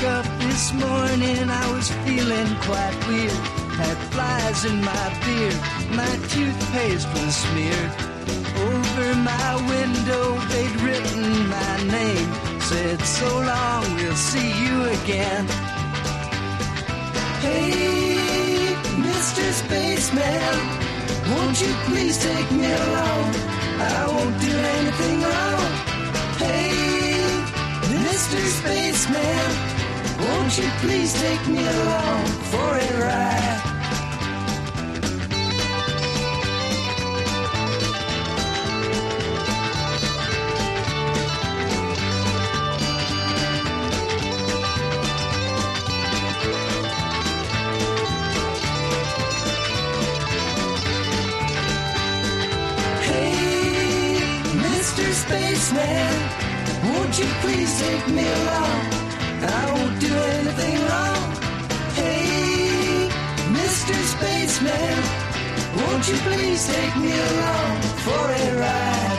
Woke up this morning, I was feeling quite weird. Had flies in my beard, my toothpaste was smeared. Over my window, they'd written my name. Said, so long, we'll see you again. Hey, Mr. Spaceman, won't you please take me along? I won't do anything wrong. Hey, Mr. Spaceman, won't you please take me along for a ride? Hey, Mr. Spaceman, won't you please take me along? I won't do anything wrong. Hey, Mr. Spaceman, won't you please take me along for a ride?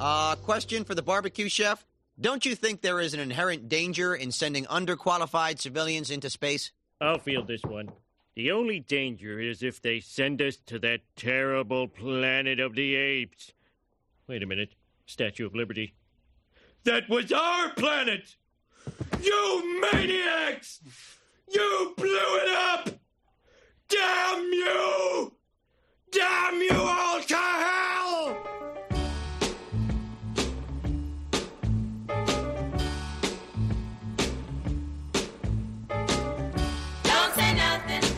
Uh, question for the barbecue chef. Don't you think there is an inherent danger in sending underqualified civilians into space? I'll field this one. The only danger is if they send us to that terrible planet of the apes. Wait a minute. Statue of Liberty. That was our planet! You maniacs! You blew it up! Damn you! Damn you all to hell! Don't say nothing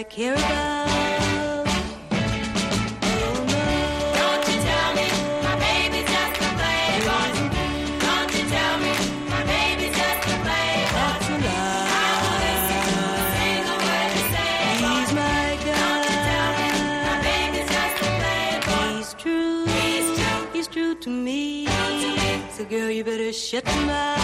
He's my girl. Don't you tell me, my baby's at the play. He's true. He's true to me. So girl, you better shut your mouth.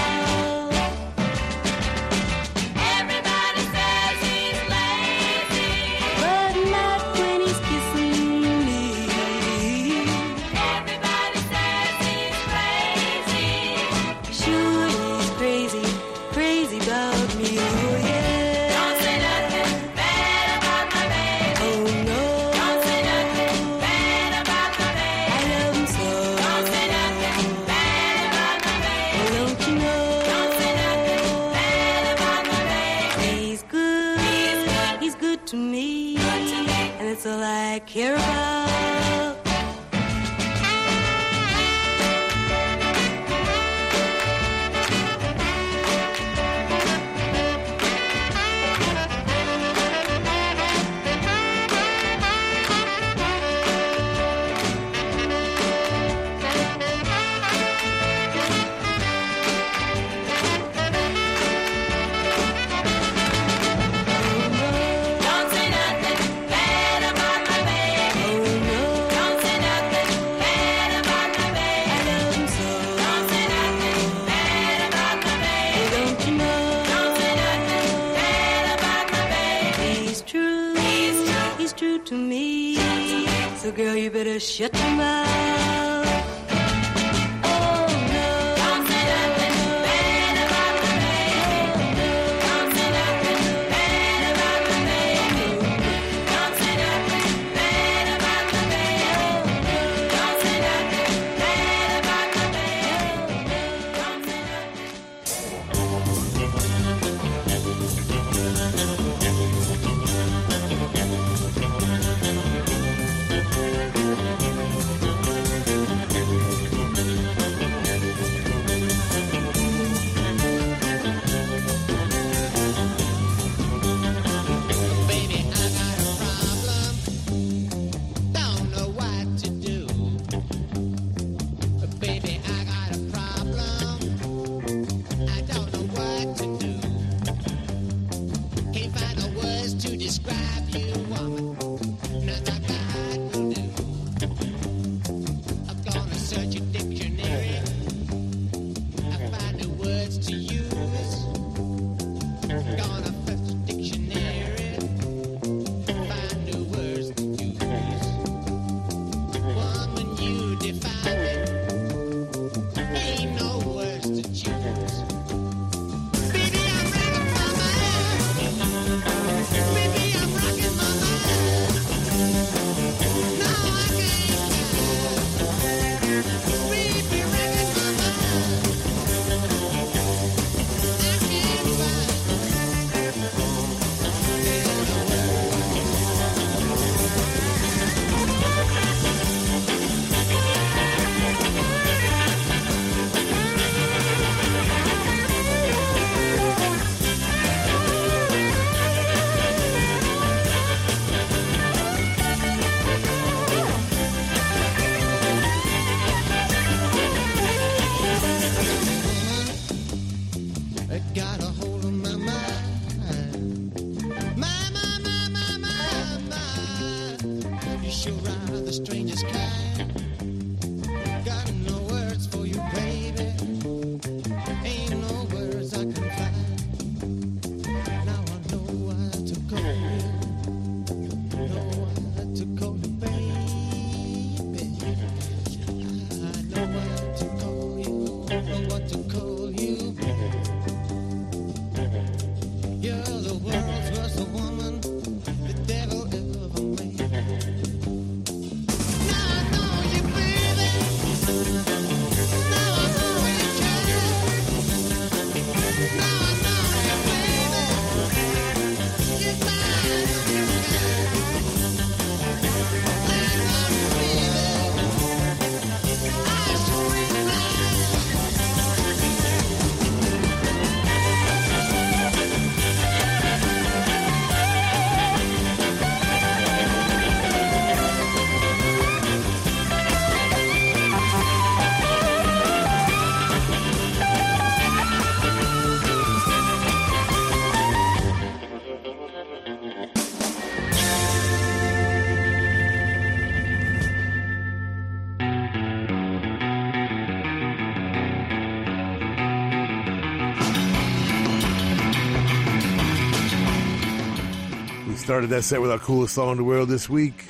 Started that set with our coolest song in the world this week,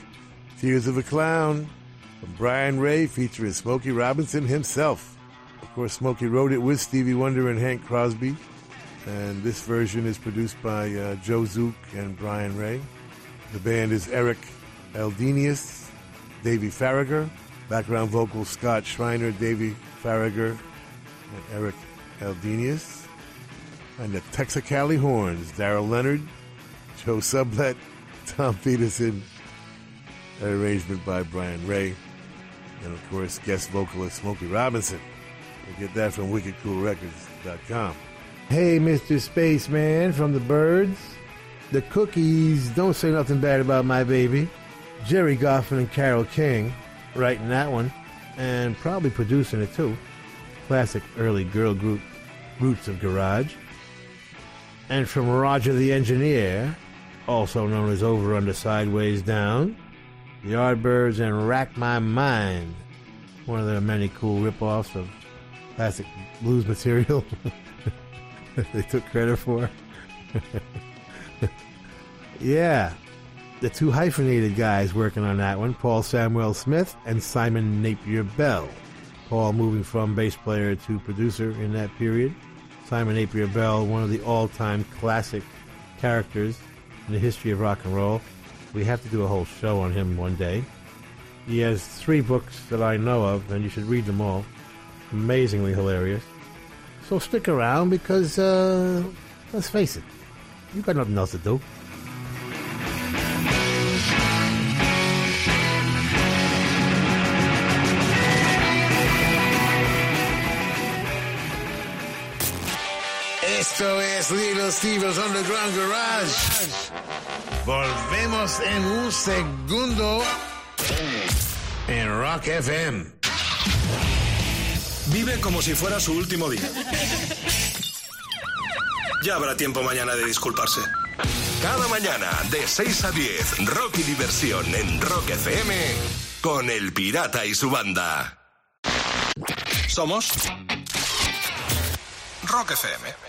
Tears of a Clown, from Brian Ray featuring Smokey Robinson himself. Of course, Smokey wrote it with Stevie Wonder and Hank Crosby, and this version is produced by uh, Joe Zook and Brian Ray. The band is Eric Eldenius, Davey Faragher, background vocals Scott Schreiner, Davey Faragher, and Eric Eldenius, and the Texicali horns, Darrell Leonard, Joe Sublett, Tom Peterson, an arrangement by Brian Ray, and of course, guest vocalist Smokey Robinson. You get that from wickedcoolrecords.com. Hey, Mr. Spaceman from the Byrds. The Cookies don't say nothing bad about my baby. Gerry Goffin and Carole King writing that one, and probably producing it too. Classic early girl group, Roots of Garage. And from Roger the Engineer, also known as Over Under Sideways Down, Yardbirds and Rack My Mind, one of their many cool rip-offs of classic blues material they took credit for. yeah, the two hyphenated guys working on that one, Paul Samwell-Smith and Simon Napier Bell. Paul moving from bass player to producer in that period. Simon Napier Bell, one of the all-time classic characters in the history of rock and roll. We have to do a whole show on him one day. He has three books that I know of, and you should read them all. Amazingly hilarious. So stick around because, uh, let's face it, you've got nothing else to do. Es Little Steve's Underground Garage. Volvemos en un segundo en Rock FM. Vive como si fuera su último día. Ya habrá tiempo mañana de disculparse. Cada mañana de 6 a 10, rock y diversión en Rock FM con El Pirata y su banda. Somos Rock FM.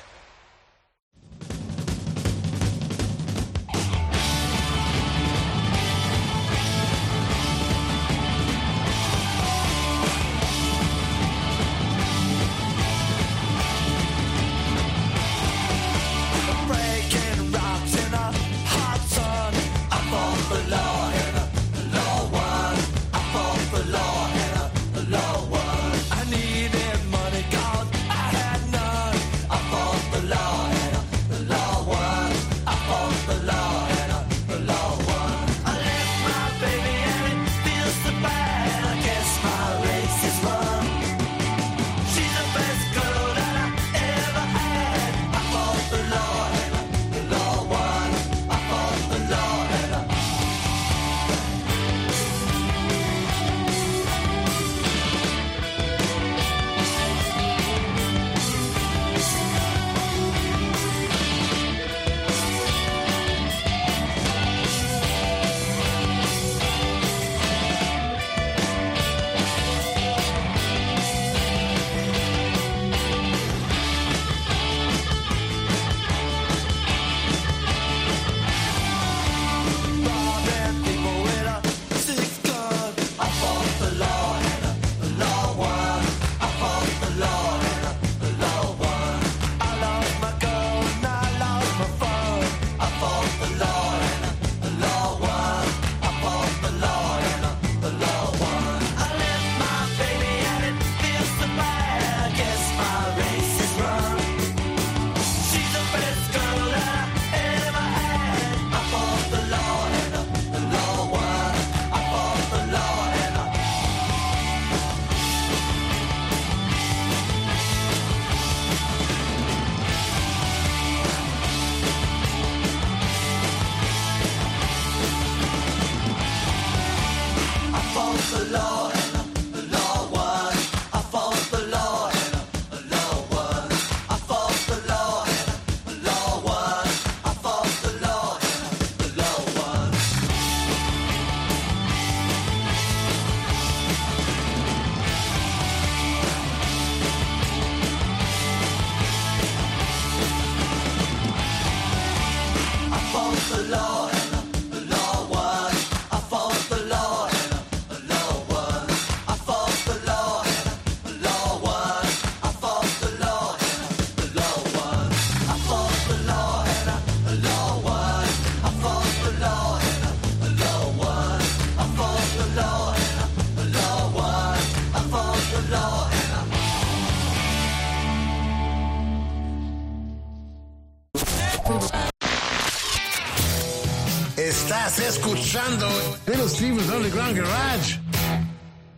Escuchando Little Steven's Underground Garage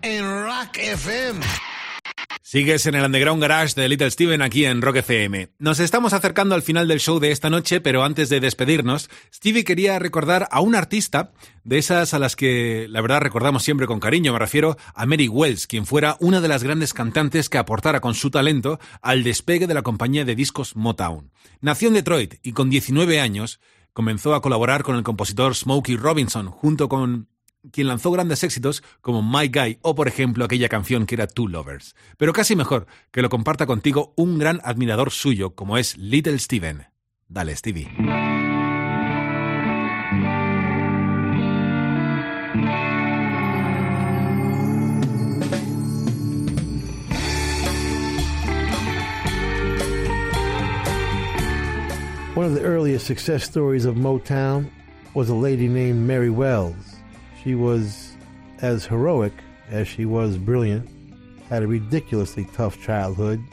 en Rock FM. Sigues en el Underground Garage de Little Steven aquí en Rock FM. Nos estamos acercando al final del show de esta noche, pero antes de despedirnos, Stevie quería recordar a un artista de esas a las que la verdad recordamos siempre con cariño. Me refiero a Mary Wells, quien fuera una de las grandes cantantes que aportara con su talento al despegue de la compañía de discos Motown. Nació en Detroit y con 19 años comenzó a colaborar con el compositor Smokey Robinson, junto con quien lanzó grandes éxitos como My Guy o, por ejemplo, aquella canción que era Two Lovers. Pero casi mejor que lo comparta contigo un gran admirador suyo como es Little Steven. Dale, Stevie. One of the earliest success stories of Motown was a lady named Mary Wells. She was as heroic as she was brilliant, had a ridiculously tough childhood,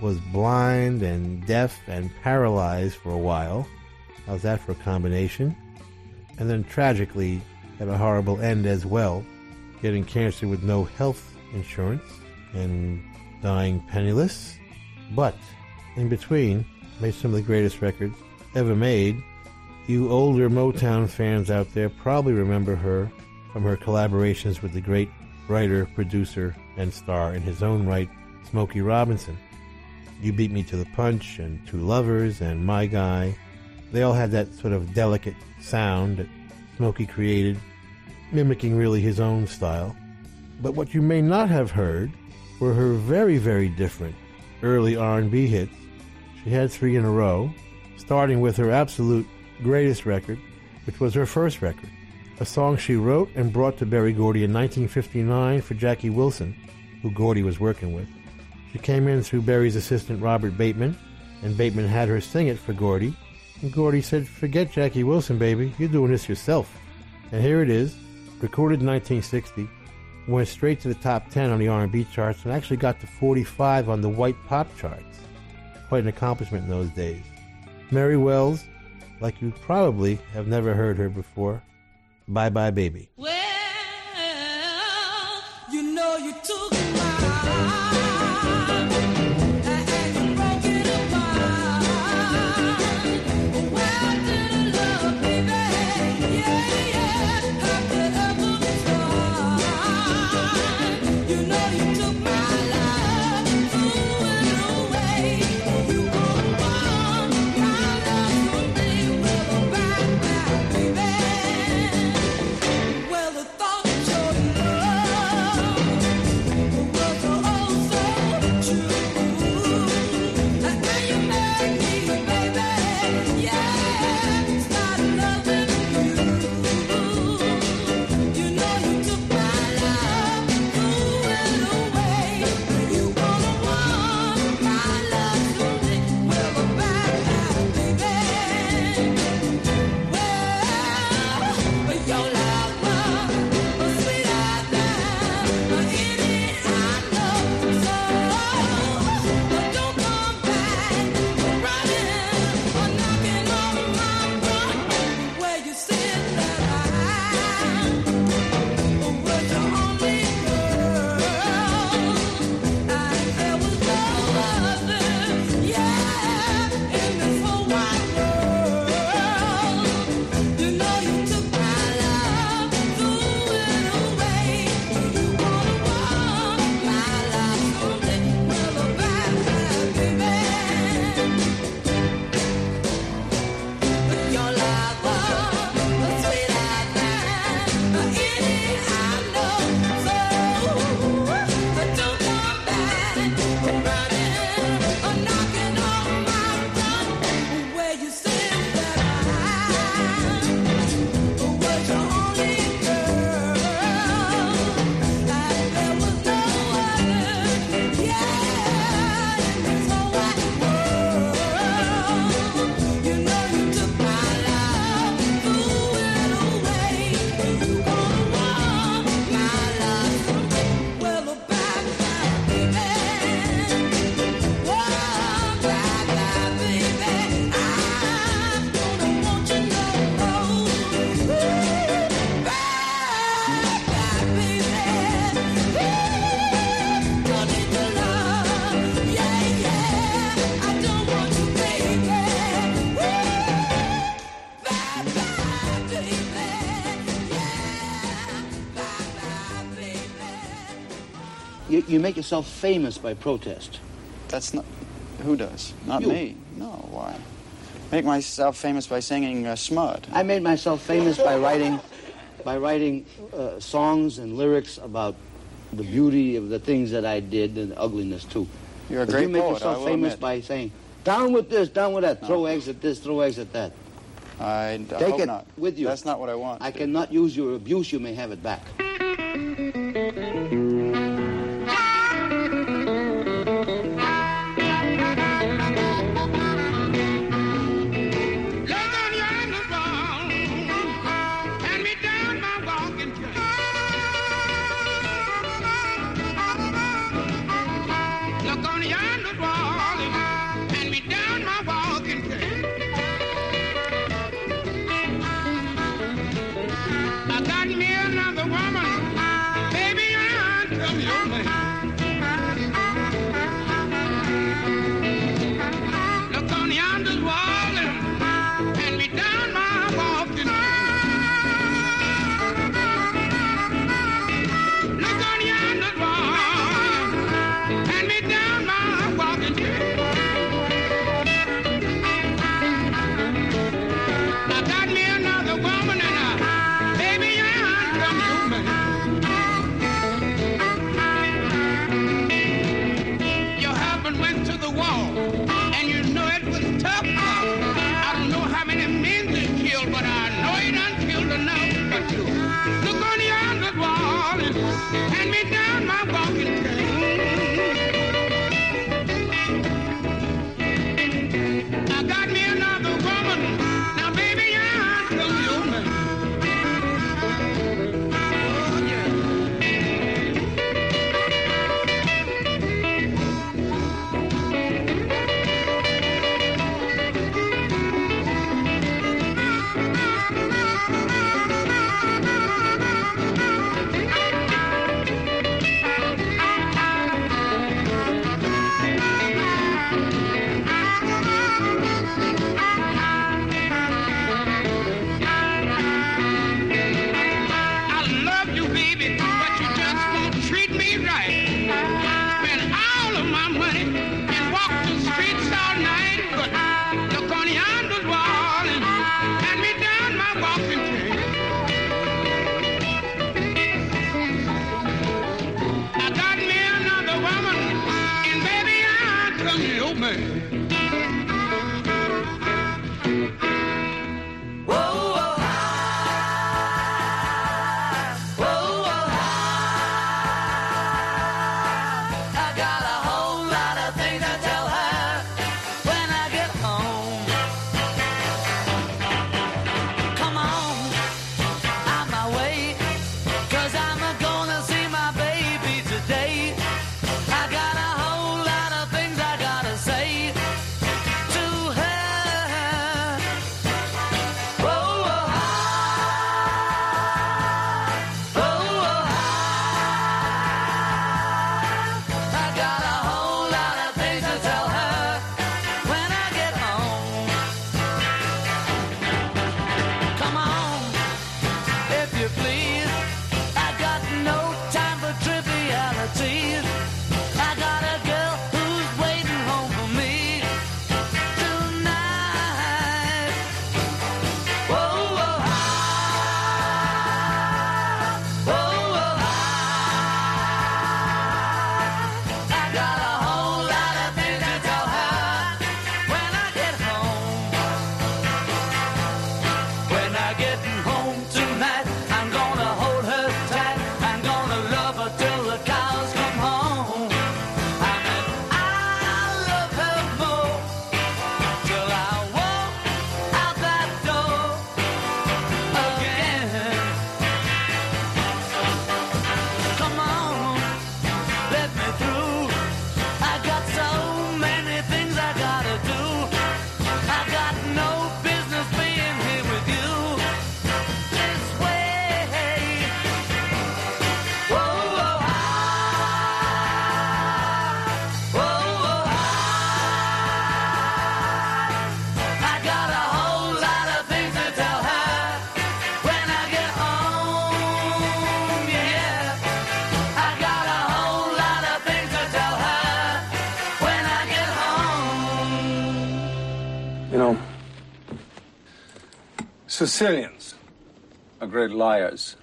was blind and deaf and paralyzed for a while. How's that for a combination? And then tragically had a horrible end as well, getting cancer with no health insurance and dying penniless. But in between, made some of the greatest records ever made. You older Motown fans out there probably remember her from her collaborations with the great writer, producer, and star in his own right, Smokey Robinson. You Beat Me to the Punch and Two Lovers and My Guy. They all had that sort of delicate sound that Smokey created, mimicking really his own style. But what you may not have heard were her very, very different early R&B hits. She had three in a row, starting with her absolute greatest record, which was her first record, a song she wrote and brought to Berry Gordy in 1959 for Jackie Wilson, who Gordy was working with. She came in through Berry's assistant Robert Bateman, and Bateman had her sing it for Gordy. And Gordy said, Forget Jackie Wilson, baby, you're doing this yourself. And here it is, recorded in 1960, went straight to the top 10 on the R&B charts and actually got to 45 on the white pop charts. Quite an accomplishment in those days. Mary Wells, like you probably have never heard her before. Bye bye baby. You know you took You, make yourself famous by protest. That's not. Who does? Not You. me. No, why? Make myself famous by singing uh, smut. I made myself famous by writing, by writing uh, songs and lyrics about the beauty of the things that I did and the ugliness too. You're a But great you make poet, yourself famous admit. by saying, "Down with this, down with that, No. throw eggs at this, throw eggs at that." I, I Take it not. with you. That's not what I want. I cannot use your abuse. You may have it back. Sicilians are great liars.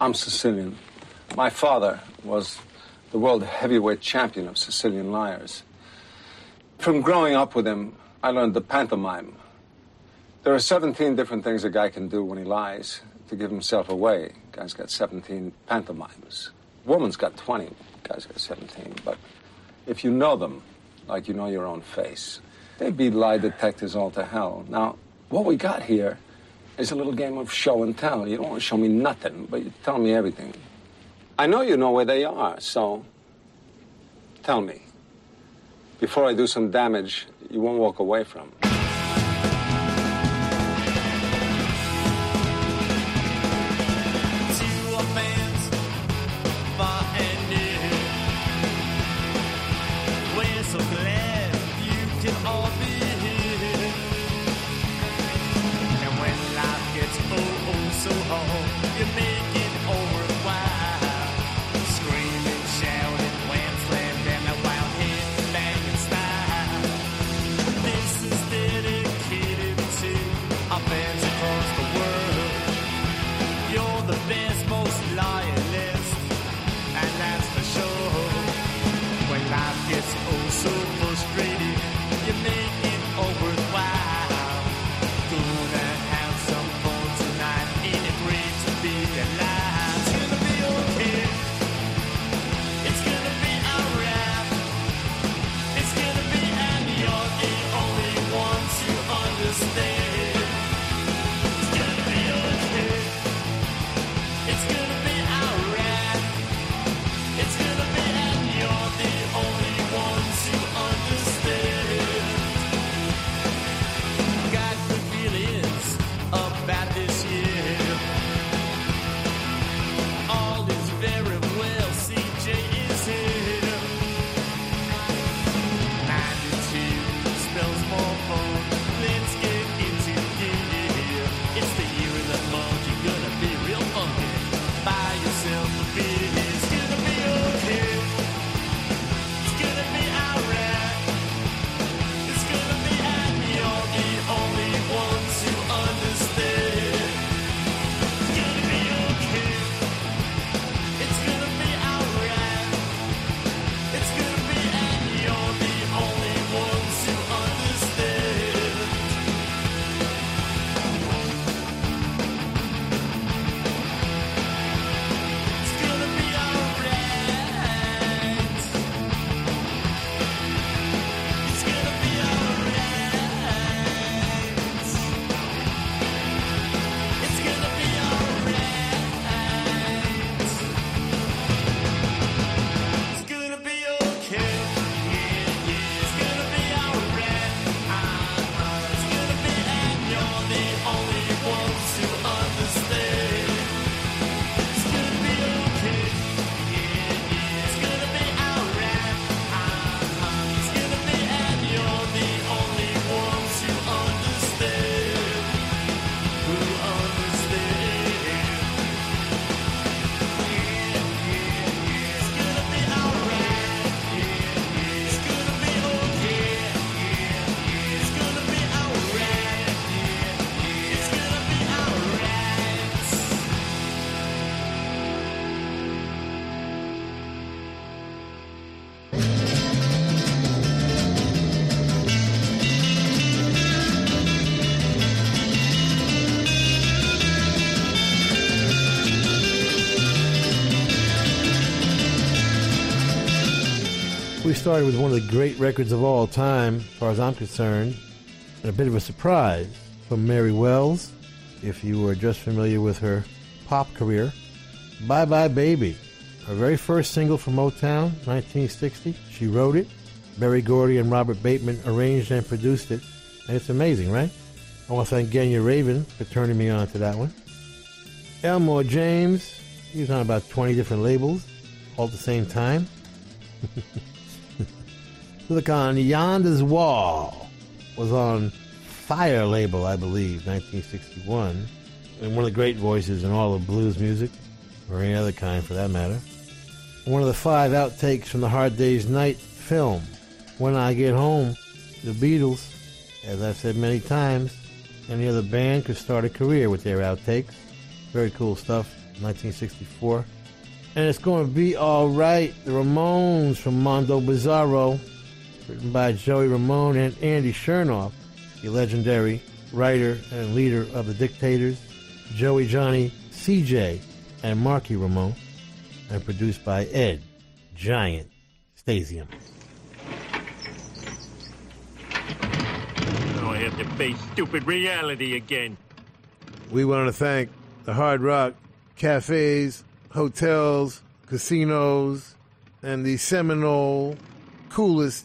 I'm Sicilian. My father was the world heavyweight champion of Sicilian liars. From growing up with him, I learned the pantomime. There are 17 different things a guy can do when he lies to give himself away. Guy's got 17 pantomimes. Woman's got 20. Guy's got 17. But if you know them, like you know your own face, they would be lie detectors all to hell. Now, what we got here it's a little game of show and tell. You don't want to show me nothing, but you tell me everything. I know you know where they are, so tell me. Before I do some damage you won't walk away from. Started with one of the great records of all time, as far as I'm concerned, and a bit of a surprise from Mary Wells, if you were just familiar with her pop career. Bye Bye Baby, her very first single from Motown, 1960. She wrote it. Berry Gordy and Robert Bateman arranged and produced it. And it's amazing, right? I want to thank Genya Ravan for turning me on to that one. Elmore James, he was on about 20 different labels all at the same time. Look on Yonder's Wall was on Fire label, I believe, 1961. And one of the great voices in all of blues music, or any other kind for that matter. One of the five outtakes from the Hard Day's Night film, When I Get Home, the Beatles, as I've said many times, any other band could start a career with their outtakes. Very cool stuff, 1964. And it's going to be all right. The Ramones from Mondo Bizarro, written by Joey Ramone and Andy Shernoff, the legendary writer and leader of the Dictators, Joey Johnny, CJ, and Marky Ramone, and produced by Ed Giant Stasium. Now I have to face stupid reality again. We want to thank the Hard Rock cafes, hotels, casinos, and the Seminole coolest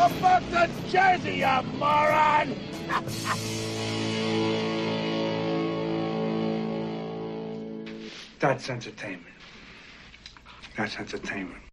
Go back to Jersey, you moron! That's entertainment. That's entertainment.